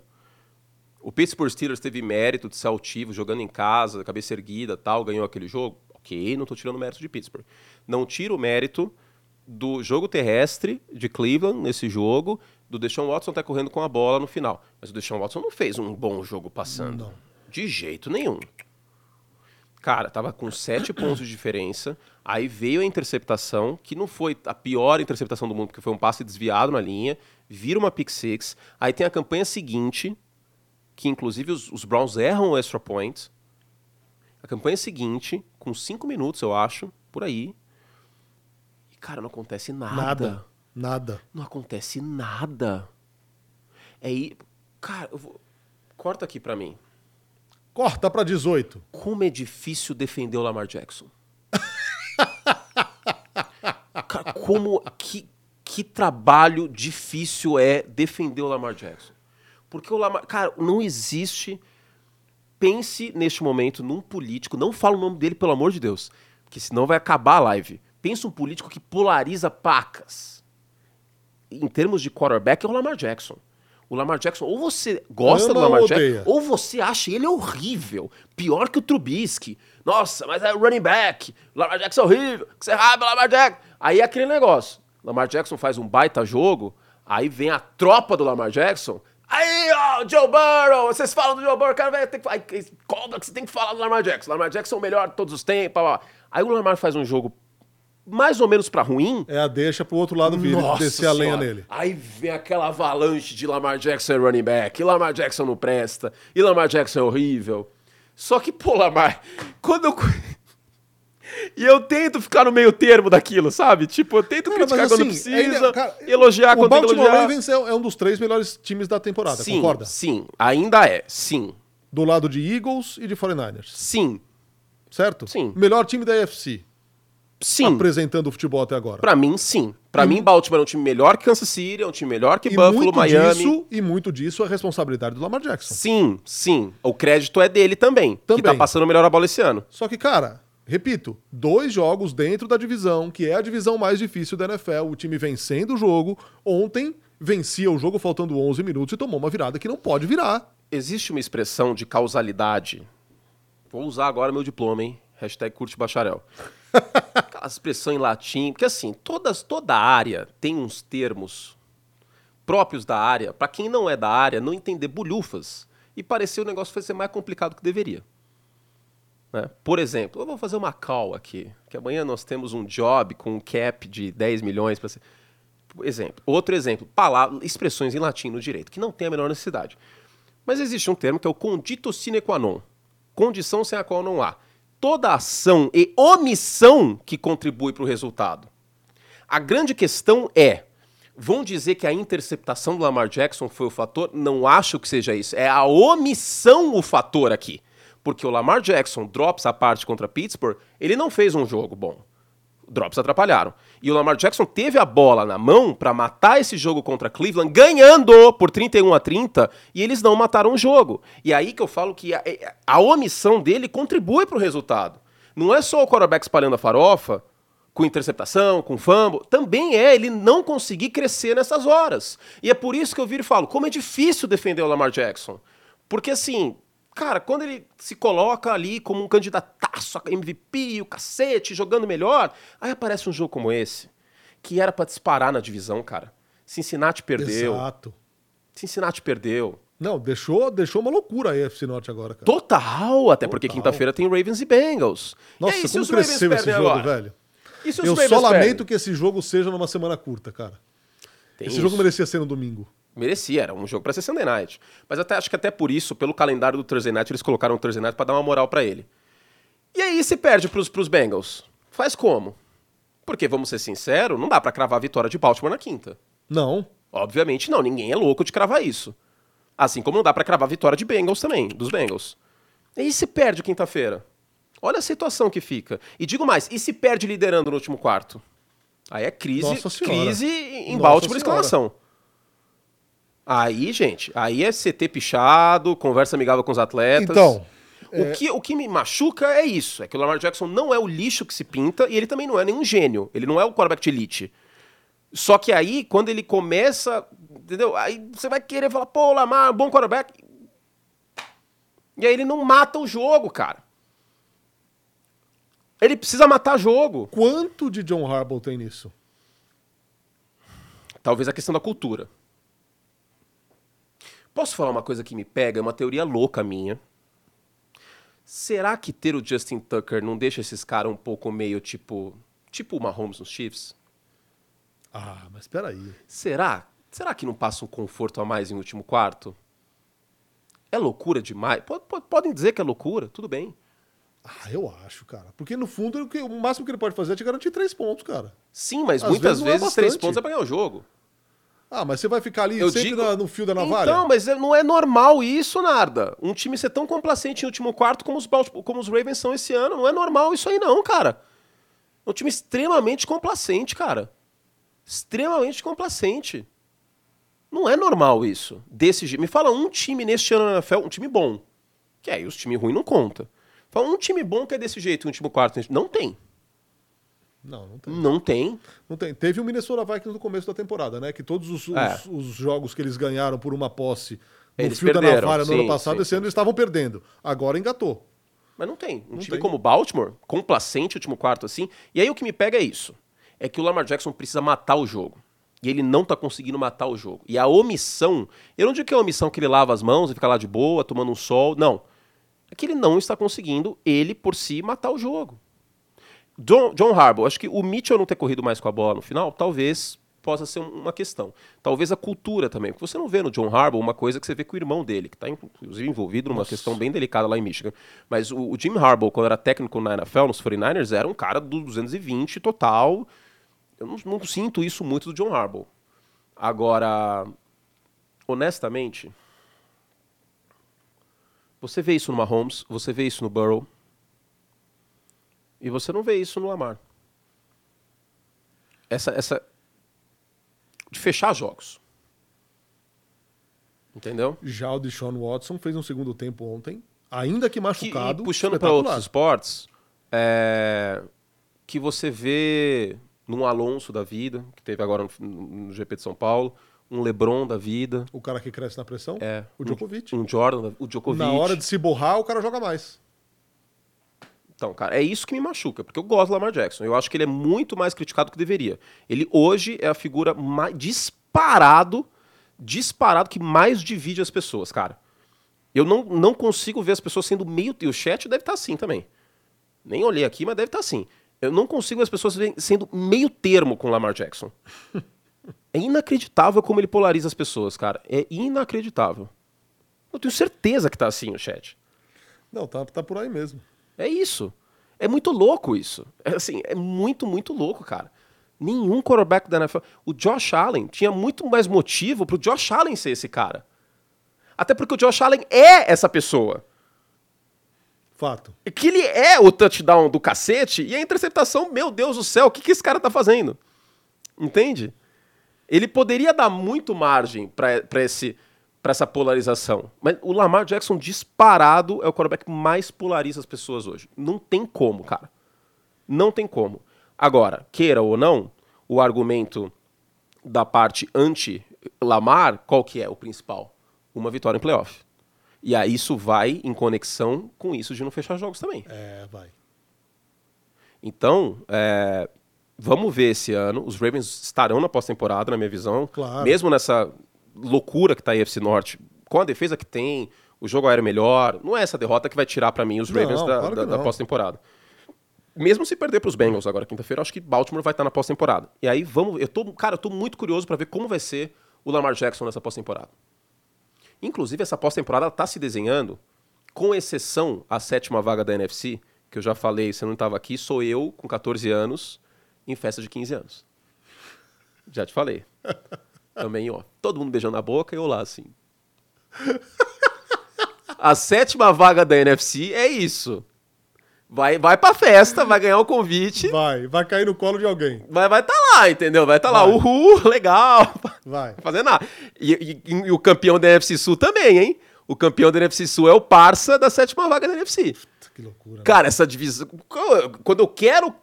O Pittsburgh Steelers teve mérito de ser altivo, jogando em casa, cabeça erguida tal, ganhou aquele jogo. Ok, não estou tirando mérito de Pittsburgh. Não tiro o mérito do jogo terrestre de Cleveland nesse jogo, do Deshaun Watson até correndo com a bola no final. Mas o Deshaun Watson não fez um bom jogo passando. Não. De jeito nenhum. Cara, tava com sete pontos de diferença. Aí veio a interceptação, que não foi a pior interceptação do mundo, porque foi um passe desviado na linha, vira uma pick six. Aí tem a campanha seguinte, que inclusive os, os Browns erram o extra point. A campanha seguinte, com cinco minutos, eu acho, por aí. E, cara, não acontece nada. Nada. Nada. Não acontece nada. É aí. Cara, eu vou... corta aqui pra mim. Corta pra 18. Como é difícil defender o Lamar Jackson. Cara, como. Que, que trabalho difícil é defender o Lamar Jackson. Porque o Lamar. Cara, não existe. Pense neste momento num político. Não fala o nome dele, pelo amor de Deus. Porque senão vai acabar a live. Pensa um político que polariza pacas. Em termos de quarterback, é o Lamar Jackson. O Lamar Jackson, ou você gosta Ama do Lamar ou Jackson, ou você acha ele horrível. Pior que o Trubisky. Nossa, mas é running back. Lamar Jackson é horrível. Que você raiva, Lamar Jackson. Aí é aquele negócio. Lamar Jackson faz um baita jogo, aí vem a tropa do Lamar Jackson. Aí, ó, Joe Burrow, vocês falam do Joe Burrow, cara, velho, tem que, aí, cobra que você tem que falar do Lamar Jackson. Lamar Jackson é o melhor de todos os tempos. Aí o Lamar faz um jogo mais ou menos pra ruim, É a deixa pro outro lado vir, nossa descer a lenha Senhora. nele. Aí vem aquela avalanche de Lamar Jackson é running back, e Lamar Jackson não presta, e Lamar Jackson é horrível. Só que, pô, Lamar, quando eu. E eu tento ficar no meio termo daquilo, sabe? Tipo, eu tento Cara, criticar quando assim, precisa, ainda, cara, elogiar o quando tem que Baltimore elogiar. Ravens é, é um dos três melhores times da temporada, sim, concorda? sim, ainda é, sim, Do lado de Eagles e de 49ers, sim, certo? Sim. Melhor time da AFC, sim. apresentando o futebol até agora. Pra mim, sim. Pra mim, Baltimore é um time melhor que Kansas City, é um time melhor que e Buffalo, muito Miami. disso, e muito disso é responsabilidade do Lamar Jackson. Sim, sim. O crédito é dele também, que Também. tá passando melhor a bola esse ano. Só que, cara, repito, dois jogos dentro da divisão, que é a divisão mais difícil da NFL, o time vencendo o jogo. Ontem vencia o jogo faltando 11 minutos e tomou uma virada que não pode virar. Existe uma expressão de causalidade. Vou usar agora meu diploma, hein? Hashtag curte bacharel. Aquela expressão em latim. Porque assim, todas, toda área tem uns termos próprios da área, pra quem não é da área, não entender bulhufas. E parecer o negócio foi ser mais complicado do que deveria. Né? Por exemplo, eu vou fazer uma call aqui, que amanhã nós temos um job com um cap de 10 milhões para ser. Exemplo. Outro exemplo, palavras, expressões em latim no direito, que não tem a menor necessidade. Mas existe um termo que é o condito sine qua non. Condição sem a qual não há. Toda ação e omissão que contribui para o resultado. A grande questão é: vão dizer que a interceptação do Lamar Jackson foi o fator? Não acho que seja isso. É a omissão o fator aqui. Porque o Lamar Jackson, drops à parte contra Pittsburgh, ele não fez um jogo bom. Drops atrapalharam. E o Lamar Jackson teve a bola na mão para matar esse jogo contra Cleveland, ganhando por 31 a 30, e eles não mataram o jogo. E aí que eu falo que a, a omissão dele contribui para o resultado. Não é só o quarterback espalhando a farofa, com interceptação, com fumble, também é ele não conseguir crescer nessas horas. E é por isso que eu viro e falo, como é difícil defender o Lamar Jackson. Porque assim, cara, quando ele se coloca ali como um candidataço a MVP, o cacete, jogando melhor, aí aparece um jogo como esse, que era pra disparar na divisão, cara. Cincinnati perdeu. Exato. Cincinnati perdeu. Não, deixou, deixou uma loucura a AFC Norte agora, cara. Total, até porque Total. quinta-feira tem Ravens e Bengals. Nossa, e aí, como cresceu esse jogo, agora? velho. Eu Ravens só lamento perdem? que esse jogo seja numa semana curta, cara. Tem esse isso. jogo merecia ser no domingo. Merecia, era um jogo pra ser Sunday Night. Mas até, acho que até por isso, pelo calendário do Thursday Night, eles colocaram o Thursday Night pra dar uma moral pra ele. E aí se perde pros, pros Bengals. Faz como? Porque, vamos ser sinceros, não dá pra cravar a vitória de Baltimore na quinta. Não. Obviamente não, ninguém é louco de cravar isso. Assim como não dá pra cravar a vitória de Bengals também, dos Bengals. E aí se perde quinta-feira. Olha a situação que fica. E digo mais, e se perde liderando no último quarto? Aí é crise, crise em Nossa Baltimore, Senhora. exclamação. Aí, gente, aí é CT pichado, conversa amigável com os atletas. Então, O, que, o que me machuca é isso: é que o Lamar Jackson não é o lixo que se pinta e ele também não é nenhum gênio. Ele não é o quarterback de elite. Só que aí, quando ele começa, entendeu? Aí você vai querer falar, pô, Lamar, bom quarterback. E aí ele não mata o jogo, cara. Ele precisa matar jogo. quanto de John Harbaugh tem nisso? Talvez a questão da cultura. Posso falar uma coisa que me pega? É uma teoria louca minha. Será que ter o Justin Tucker não deixa esses caras um pouco meio tipo. Tipo o Mahomes nos Chiefs? Ah, mas peraí. Será? Será que não passa um conforto a mais em último quarto? É loucura demais? Podem dizer que é loucura, tudo bem. Ah, eu acho, cara. Porque no fundo, o, máximo que ele pode fazer é te garantir três pontos, cara. Sim, mas Às muitas vezes, é vezes três pontos é pra ganhar o jogo. Ah, mas você vai ficar ali eu sempre digo... no fio da navalha? Então, mas é, não é normal isso, Narda. Um time ser tão complacente em último quarto como os, como os Ravens são esse ano. Não é normal isso aí, não, cara. É um time extremamente complacente, cara. Extremamente complacente. Não é normal isso. Desse jeito. Me fala um time neste ano na NFL, um time bom. Que aí os times ruins não conta. Fala um time bom que é desse jeito, um último quarto. Não tem. Não, não tem. Não tem. Não tem. Teve o Minnesota Vikings no começo da temporada, né? Que todos os, é. os, os jogos que eles ganharam por uma posse no eles fio perderam. da navalha no sim, ano passado, sim, esse sim. ano eles estavam perdendo. Agora engatou. Mas não tem. Um não time tem. como Baltimore, complacente, último quarto assim. E aí o que me pega é isso. É que o Lamar Jackson precisa matar o jogo. E ele não tá conseguindo matar o jogo. E a omissão, eu não digo que é a omissão que ele lava as mãos e fica lá de boa, tomando um sol. Não. É que ele não está conseguindo, ele por si, matar o jogo. John, John Harbaugh, acho que o Mitchell não ter corrido mais com a bola no final, talvez possa ser uma questão. Talvez a cultura também, porque você não vê no John Harbaugh uma coisa que você vê com o irmão dele, que está inclusive envolvido numa Nossa. questão bem delicada lá em Michigan. Mas o, o, Jim Harbaugh, quando era técnico na NFL, nos 49ers, era um cara do 220 total. Eu não, não sinto isso muito do John Harbaugh. Agora, honestamente, você vê isso no Mahomes, você vê isso no Burrow, e você não vê isso no Lamar. Essa, essa. De fechar jogos. Entendeu? Já o Deshaun Watson fez um segundo tempo ontem, ainda que machucado. Que, puxando para outros esportes, é, que você vê num Alonso da vida, que teve agora no, no, GP de São Paulo, um LeBron da vida. O cara que cresce na pressão? É. O Djokovic. Um, um Jordan, o Djokovic. Na hora de se borrar, o cara joga mais. Então, cara, é isso que me machuca, porque eu gosto do Lamar Jackson. Eu acho que ele é muito mais criticado do que deveria. Ele hoje é a figura mais disparado, disparado que mais divide as pessoas, cara. Eu não, não consigo ver as pessoas sendo meio. E o chat deve estar tá assim também. Nem olhei aqui, mas deve estar tá assim. Eu não consigo ver as pessoas sendo meio termo com o Lamar Jackson. É inacreditável como ele polariza as pessoas, cara. É inacreditável. Eu tenho certeza que tá assim o chat. Não, tá, tá por aí mesmo. É isso. É muito louco isso. É assim, é muito, muito louco, cara. Nenhum quarterback da NFL. O Josh Allen tinha muito mais motivo pro Josh Allen ser esse cara. Até porque o Josh Allen é essa pessoa. Fato. Que ele é o touchdown do cacete e a interceptação, meu Deus do céu, o que, que esse cara tá fazendo? Entende? Ele poderia dar muito margem para esse para essa polarização. Mas o Lamar Jackson disparado é o quarterback que mais polariza as pessoas hoje. Não tem como, cara. Não tem como. Agora, queira ou não, o argumento da parte anti-Lamar, qual que é o principal? Uma vitória em playoff. E aí isso vai em conexão com isso de não fechar jogos também. É, vai. Então, é, vamos ver esse ano. Os Ravens estarão na pós-temporada, na minha visão. Claro. Mesmo nessa loucura que tá a FC Norte, com a defesa que tem, o jogo aéreo melhor, não é essa derrota que vai tirar para mim os Ravens não, da, claro da, da pós-temporada. Mesmo se perder para os Bengals agora quinta-feira, acho que Baltimore vai estar tá na pós-temporada. E aí vamos, eu tô, cara, eu tô muito curioso para ver como vai ser o Lamar Jackson nessa pós-temporada. Inclusive essa pós-temporada tá se desenhando, com exceção a sétima vaga da NFC, que eu já falei, você não estava aqui, sou eu com 14 anos em festa de 15 anos. Já te falei. Também, ó. Todo mundo beijando a boca e eu lá, assim. A sétima vaga da NFC é isso. Vai, vai pra festa, vai ganhar o convite. Vai, vai cair no colo de alguém. Vai vai tá lá, entendeu? Vai tá vai. lá, uhul, legal. Vai. Vai fazer nada. E, e, e, o campeão da NFC Sul também, hein? O campeão da NFC Sul é o parça da sétima vaga da NFC que loucura. Né? Cara, essa divisão. Quando eu quero,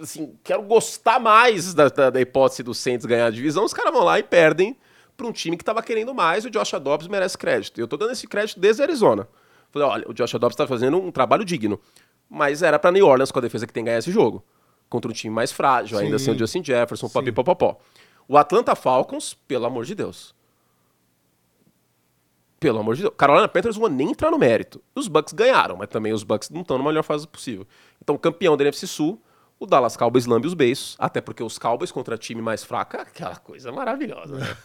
assim, quero gostar mais da, da, da hipótese do Saints ganhar a divisão, os caras vão lá e perdem para um time que estava querendo mais. O Josh Dobbs merece crédito. Eu tô dando esse crédito desde Arizona. Falei, olha, o Josh Dobbs está fazendo um trabalho digno. Mas era para New Orleans com a defesa que tem que ganhar esse jogo. Contra um time mais frágil, Sim. ainda sem o Justin Jefferson, papipopopó. O Atlanta Falcons, pelo amor de Deus. Pelo amor de Deus. Carolina Panthers não vou nem entrar no mérito. Os Bucks ganharam, mas também os Bucks não estão na melhor fase possível. Então, campeão da NFC Sul, o Dallas Cowboys lambe os beiços, até porque os Cowboys contra time mais fraco é aquela coisa maravilhosa, né?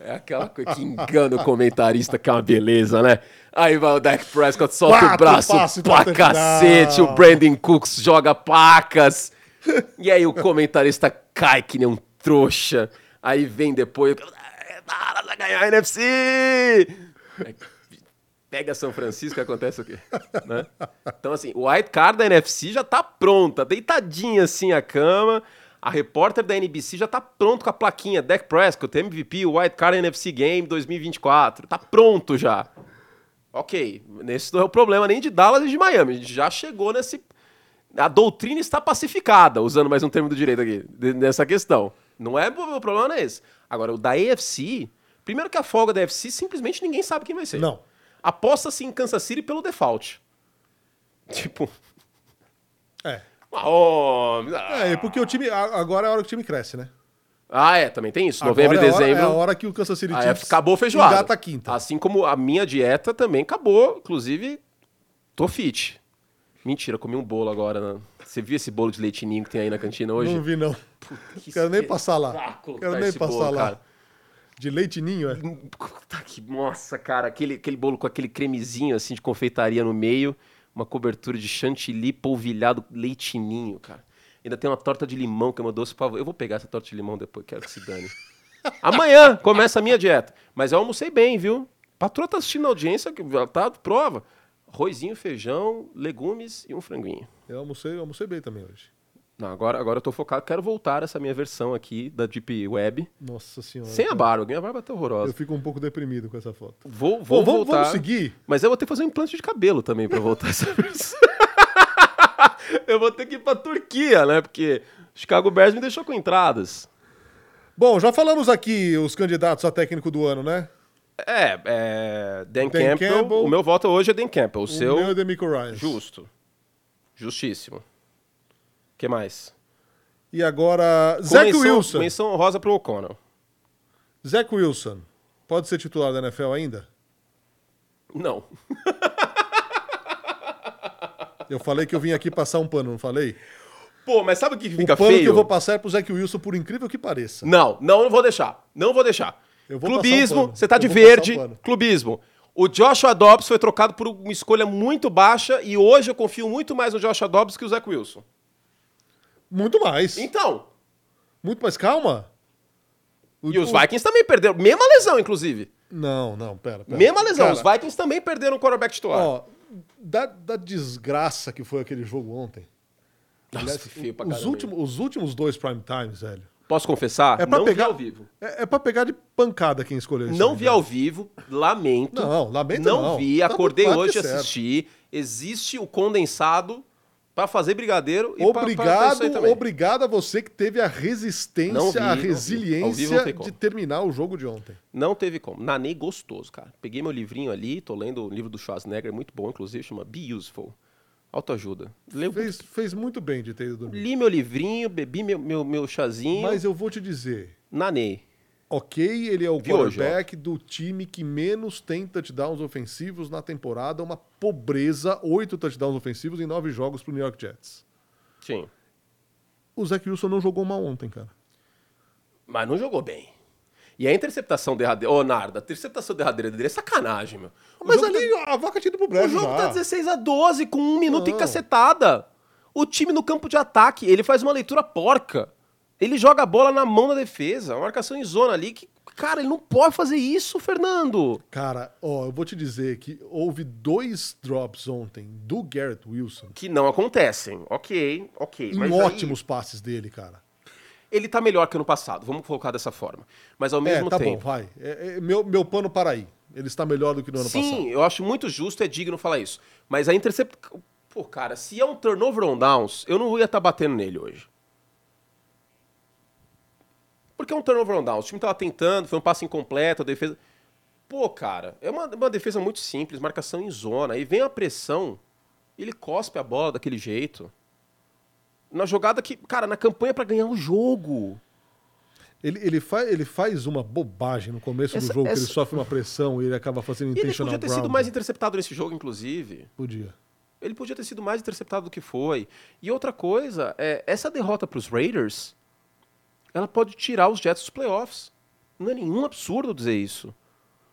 É aquela coisa que engana o comentarista, que é uma beleza, né? Aí vai o Dak Prescott, solta Quatro o braço pra cacete, o Brandon Cooks joga pacas. E aí o comentarista cai que nem um trouxa. Aí vem depois, Dallas vai ganhar a NFC! Aí Pega São Francisco, acontece o quê? Né? Então, assim, o white card da NFC já tá pronta, deitadinha assim a cama. A repórter da NBC já tá pronto com a plaquinha Dak Prescott, MVP, White Card NFC Game 2024. Tá pronto já. Ok, nesse não é o problema nem de Dallas e de Miami. A gente já chegou nesse. A doutrina está pacificada, usando mais um termo do direito aqui, nessa questão. Não é o problema não é esse. Agora, o da AFC, primeiro que a folga da AFC, simplesmente ninguém sabe quem vai ser. Não. Aposta-se em Kansas City pelo default. Tipo, É. ah, oh, É, porque o time. Agora é a hora que o time cresce, né? ah, é, também tem isso. Novembro e é a hora- dezembro. É a hora que o Kansas City Chiefs acabou feijoada. engata a quinta. Assim como a minha dieta também acabou. Inclusive, tô fit. Mentira, comi um bolo agora. né? Você viu esse bolo de leitinho que tem aí na cantina hoje? Não vi, não. Que Quero nem passar lá. espetáculo Quero tá nem passar bolo, lá. cara. De leite ninho, é? Puta que, nossa, cara, aquele, aquele bolo com aquele cremezinho assim de confeitaria no meio, uma cobertura de chantilly polvilhado leitinho, cara. Ainda tem uma torta de limão que é meu doce favorito. Eu vou pegar essa torta de limão depois, quero que se dane. Amanhã começa a minha dieta. Mas eu almocei bem, viu? Patroa tá assistindo a audiência, que ela tá prova. Arrozinho, feijão, legumes e um franguinho. Eu almocei, eu almocei bem também hoje. Não, agora, agora eu tô focado, quero voltar essa minha versão aqui da Deep Web. Nossa senhora. Sem a barba, a minha barba tá Eu horrorosa. fico um pouco deprimido com essa foto. Vou, vou vamos, voltar. vamos seguir. Mas eu vou ter que fazer um implante de cabelo também pra voltar essa versão. eu vou ter que ir pra Turquia, né? Porque Chicago Bears me deixou com entradas. Bom, já falamos aqui os candidatos a técnico do ano, né? É, é Dan, Dan Campbell, Campbell. O meu voto hoje é Dan Campbell. O, O seu, meu é Demico Ryan. justo. Justíssimo. O que mais? E agora, menção- Wilson. Menção rosa pro O'Connell. Zach Wilson. Pode ser titular da NFL ainda? Não. Eu falei que eu vim aqui passar um pano, não falei? Pô, mas sabe o que O fica pano feio? que eu vou passar é pro Zach Wilson, por incrível que pareça. Não, não, não vou deixar. Não vou deixar. Vou Clubismo, o pano. você tá de verde. o pano. Clubismo. O Joshua Dobbs foi trocado por uma escolha muito baixa e hoje eu confio muito mais no Joshua Dobbs que o Zach Wilson. Muito mais. Então, Muito mais calma. O- e os o- Vikings também perderam. Mesma lesão, inclusive. Não, não, pera. pera. Mesma lesão. Cara, Os Vikings também perderam o quarterback titular. Ó, da, da desgraça que foi aquele jogo ontem. Nossa, foi feio pra os, últimos, os últimos dois prime times, velho. Posso confessar? É pra não pegar vi ao vivo. É, é pra pegar de pancada quem escolheu isso. Não vi velho. ao vivo, lamento. Não, lamento Não não. vi, Tá acordei tudo hoje, assisti. Existe o condensado pra fazer brigadeiro e pra- pra- pra Obrigado, obrigado a você que teve a resistência, vi, a vi. Resiliência de terminar o jogo de ontem. Não teve como. Nanei gostoso, cara. Peguei meu livrinho ali, tô lendo o livro do Schwarzenegger, muito bom, inclusive, chama Be Useful. Autoajuda. Leu, Fez, fez muito bem de ter ido dormir. li meu livrinho, bebi meu, meu, meu chazinho, Mas eu vou te dizer, nanei. Ok, ele é o Vi hoje, quarterback do time que menos tem touchdowns ofensivos na temporada, uma pobreza, oito touchdowns ofensivos em nove jogos pro New York Jets. Sim. O Zach Wilson não jogou mal ontem, cara. Mas não jogou bem. E a interceptação derradeira. Ô, Narda, a interceptação derradeira dele é sacanagem, meu. O Mas ali a vaca tinha ido pro O brejo jogo já. tá 16 a 12 com um minuto Não. em cacetada. O time no campo de ataque, ele faz uma leitura porca. Ele joga a bola na mão da defesa, uma marcação em zona ali que, cara, ele não pode fazer isso, Fernando. Cara, ó, eu vou te dizer que houve dois drops ontem do Garrett Wilson Que não acontecem. OK, OK, em mas aí ótimos passes dele, cara. ele tá melhor que ano passado, vamos colocar dessa forma. Mas ao mesmo é, tá tempo, bom, vai. É, é, meu, meu pano para aí. Ele está melhor do que no ano Sim, passado. eu acho muito justo, é digno falar isso. Mas a interceptação. Pô, cara, se é um turnover on downs, eu não ia estar batendo nele hoje. Porque é um turnover on downs. O time tava tentando, foi um passe incompleto, a defesa. Pô, cara, é uma, uma defesa muito simples, marcação em zona. Aí vem a pressão, ele cospe a bola daquele jeito. Na jogada que. Cara, na campanha pra ganhar o jogo. Ele, ele, faz, ele faz uma bobagem no começo Essa- do jogo, que essa- ele sofre uma pressão e ele acaba fazendo Ele intentional podia ter sido ground. mais interceptado nesse jogo, inclusive. Podia. Ele podia ter sido mais interceptado do que foi. E outra coisa, é, essa derrota para os Raiders, ela pode tirar os Jets dos playoffs. Não é nenhum absurdo dizer isso.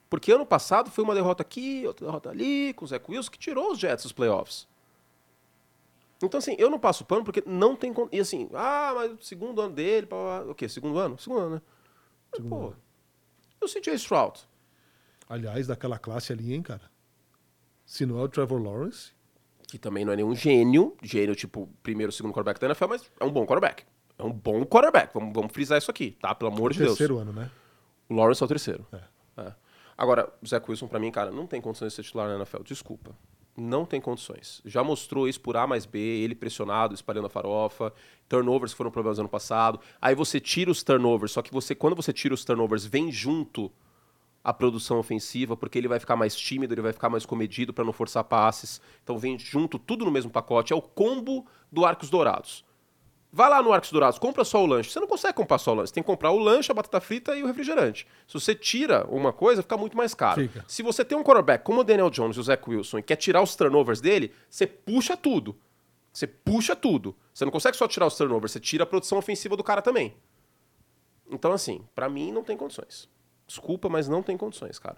Porque ano passado foi uma derrota aqui, outra derrota ali, com o Zach Wilson, que tirou os Jets dos playoffs. Então, assim, eu não passo pano porque não tem... E assim, ah, mas o segundo ano dele... Blá, blá. O quê? Segundo ano? Segundo ano, né? Mas, pô, e o CJ Stroud? Aliás, daquela classe ali, hein, cara? Se não é o Trevor Lawrence, que também não é nenhum gênio, gênio tipo primeiro, segundo quarterback da NFL, mas é um bom quarterback. É um bom quarterback. Vamos, vamos frisar isso aqui, tá? Pelo amor de Deus. terceiro ano, né? O Lawrence é o terceiro. É. É. Agora, o Zach Wilson, pra mim, cara, não tem condições de ser titular na NFL. Desculpa. Não tem condições. Já mostrou isso por A mais B, ele pressionado, espalhando a farofa, turnovers foram problemas ano passado. Aí você tira os turnovers, só que você, quando você tira os turnovers, vem junto a produção ofensiva, porque ele vai ficar mais tímido, ele vai ficar mais comedido para não forçar passes. Então vem junto tudo no mesmo pacote. É o combo do Arcos Dourados. Vai lá no Arcos Dourados, compra só o lanche. Você não consegue comprar só o lanche. Você tem que comprar o lanche, a batata frita e o refrigerante. Se você tira uma coisa, fica muito mais caro. Fica. Se você tem um quarterback como o Daniel Jones e o Zach Wilson e quer tirar os turnovers dele, você puxa tudo. Você puxa tudo. Você não consegue só tirar os turnovers, você tira a produção ofensiva do cara também. Então, assim, pra mim não tem condições. Desculpa, mas não tem condições, cara.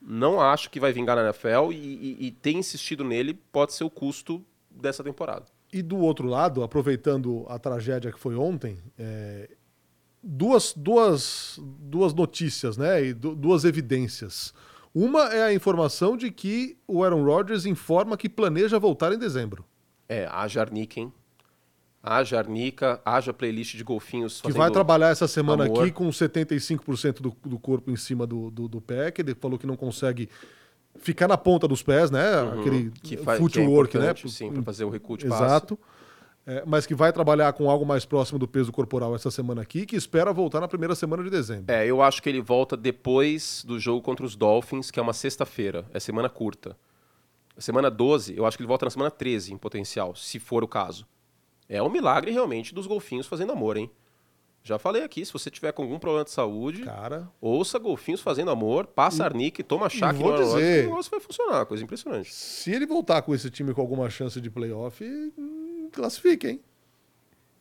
Não acho que vai vingar na NFL e, e, e ter insistido nele pode ser o custo dessa temporada. E do outro lado, aproveitando a tragédia que foi ontem, é, duas, duas, duas notícias, né? E du- duas evidências. Uma é a informação de que o Aaron Rodgers informa que planeja voltar em dezembro. É, haja arnica, hein? Haja arnica, haja playlist de golfinhos Que vai trabalhar essa semana amor. aqui com 75% do, do corpo em cima do, do, do pé, que ele falou que não consegue ficar na ponta dos pés, né? Aquele Uhum. que faz, footwork, que é né? Sim, para fazer o recuo de. Exato. É, mas que vai trabalhar com algo mais próximo do peso corporal essa semana aqui, que espera voltar na primeira semana de dezembro. É, eu acho que ele volta depois do jogo contra os Dolphins, que é uma sexta-feira. É semana curta. Semana 12, eu acho que ele volta na semana 13, em potencial, se for o caso. É um milagre realmente dos golfinhos fazendo amor, hein? Já falei aqui, se você tiver com algum problema de saúde, Cara, ouça golfinhos fazendo amor, passa arnica e toma chá que vou Rodgers, dizer- o negócio vai funcionar, coisa impressionante. se ele voltar com esse time com alguma chance de playoff, hum, classifica, hein?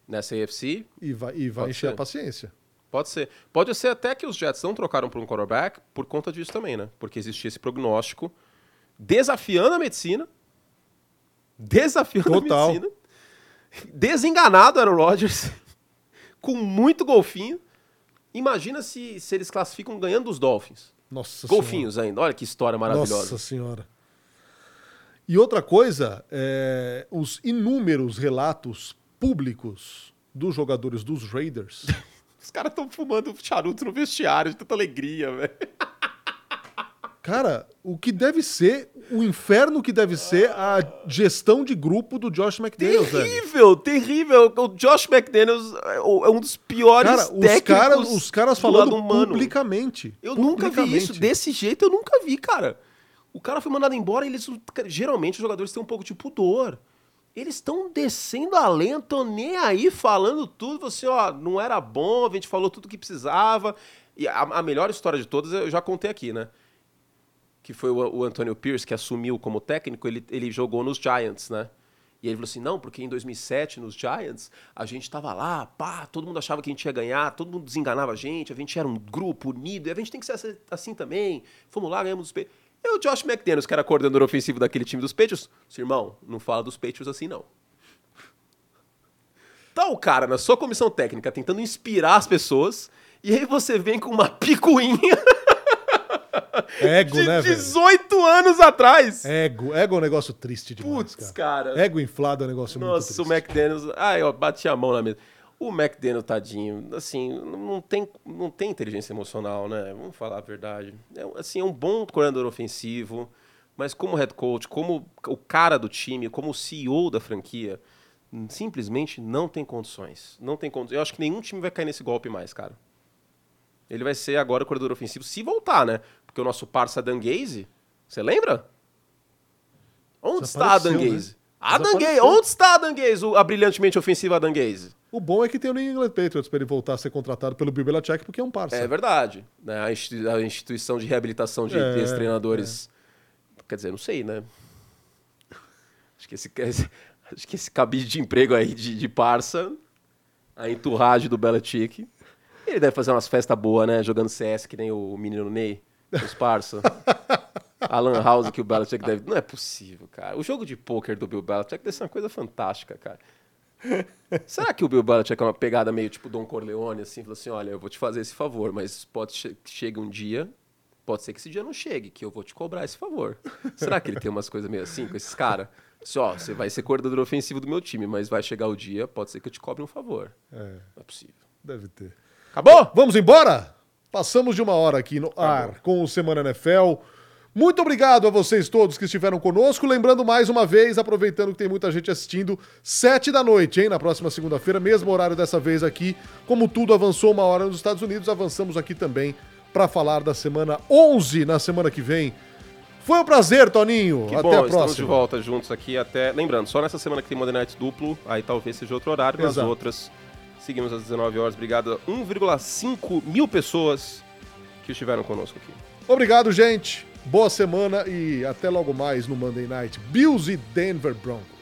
Nessa AFC, E vai, e vai Pode encher ser. a paciência. Pode ser. Pode ser até que os Jets não trocaram por um quarterback por conta disso também, né? Porque existia esse prognóstico desafiando a medicina. Desafiando Total. a medicina. Desenganado Aaron Rodgers. Com muito golfinho. Imagina se, se eles classificam ganhando dos Dolphins. Nossa Golfinhos ainda. Olha que história Senhora. maravilhosa. Nossa senhora. E outra coisa, é, os inúmeros relatos públicos dos jogadores dos Raiders Os caras estão fumando charuto no vestiário de tanta alegria, velho. Cara, o que deve ser, o inferno que deve ser a gestão de grupo do Josh McDaniels, velho. Terrível, terrível. O Josh McDaniels é é um dos piores Cara, os técnicos caras, os caras do falando publicamente. Eu nunca vi Publicamente. isso desse jeito, eu nunca vi, cara. O cara foi mandado embora e eles. Geralmente os jogadores têm um pouco de pudor. Eles estão descendo a lenha, tão nem aí falando tudo. Você, ó, não era bom, a gente falou tudo que precisava. E a, a melhor história de todas eu já contei aqui, né? Que foi o, o Antonio Pierce, que assumiu como técnico, ele, ele jogou nos Giants, né? E ele falou assim: não, porque em 2007, nos Giants, a gente tava lá, pá, todo mundo achava que a gente ia ganhar, todo mundo desenganava a gente, a gente era um grupo unido, e a gente tem que ser assim- assim também. Fomos lá, ganhamos os Patriots. E o Josh McDaniels, que era coordenador ofensivo daquele time dos Patriots, disse, irmão, não fala dos Patriots assim não. Tá o cara na sua comissão técnica tentando inspirar as pessoas, e aí você vem com uma picuinha Ego, de né, velho? 18 anos atrás. Ego, ego é um negócio triste demais, Putz, cara. cara. Ego inflado é um negócio Nossa, o muito triste. McDaniels. Ai, ó, bati a mão na mesa. O McDaniels, tadinho, assim, não tem, não tem inteligência emocional, né? Vamos falar a verdade. É, assim, é um bom coordenador ofensivo, mas como head coach, como o cara do time, como o CEO da franquia, simplesmente não tem condições. Não tem condições. Eu acho que nenhum time vai cair nesse golpe mais, cara. Ele vai ser agora o coordenador ofensivo, se voltar, né? Porque o nosso parça Dan Gaze, você lembra? Onde está a Dan Desapareceu, né? Gaze? A Dan Gaze, onde está a Dan Gaze, a brilhantemente ofensiva Dan Gaze? O bom é que tem o New England Patriots para ele voltar a ser contratado pelo Bill Belichick, porque é um parceiro. É verdade. Né? A, institui a instituição de reabilitação de É, ex-treinadores. Quer dizer, não sei, né? Acho que esse, esse- acho que esse cabide de emprego aí de, de parça, a enturragem do Belichick. Ele deve fazer umas festas boas, né? Jogando CS que nem o menino Ney, os parça. Alan House que o Belichick deve. Não é possível, cara. O jogo de pôquer do Bill Belichick deve ser uma coisa fantástica, cara. Será que o Bill Belichick é uma pegada meio tipo Don Corleone, assim? Falou assim, olha, eu vou te fazer esse favor, mas pode che chega um dia, pode ser que esse dia não chegue, que eu vou te cobrar esse favor. Será que ele tem umas coisas meio assim com esses caras? Assim, ó, você vai ser coordenador ofensivo do meu time, mas vai chegar o dia, pode ser que eu te cobre um favor. É, Não é possível. deve ter. Acabou? Vamos embora? Passamos de uma hora aqui no ar com o Semana NFL. Muito obrigado a vocês todos que estiveram conosco. Lembrando mais uma vez, aproveitando que tem muita gente assistindo, sete da noite, hein? Na próxima segunda-feira, mesmo horário dessa vez aqui. Como tudo avançou uma hora nos Estados Unidos, avançamos aqui também para falar da semana 11 na semana que vem. Foi um prazer, Toninho. Que Até bom, a estamos de próxima. volta juntos aqui até. Lembrando, só nessa semana que tem Monday Night duplo, aí talvez seja outro horário, nas Exato. outras seguimos às 19 horas. Obrigado a 1,5 mil pessoas que estiveram conosco aqui. Obrigado, gente. Boa semana e até logo mais no Monday Night. Bills e Denver Broncos.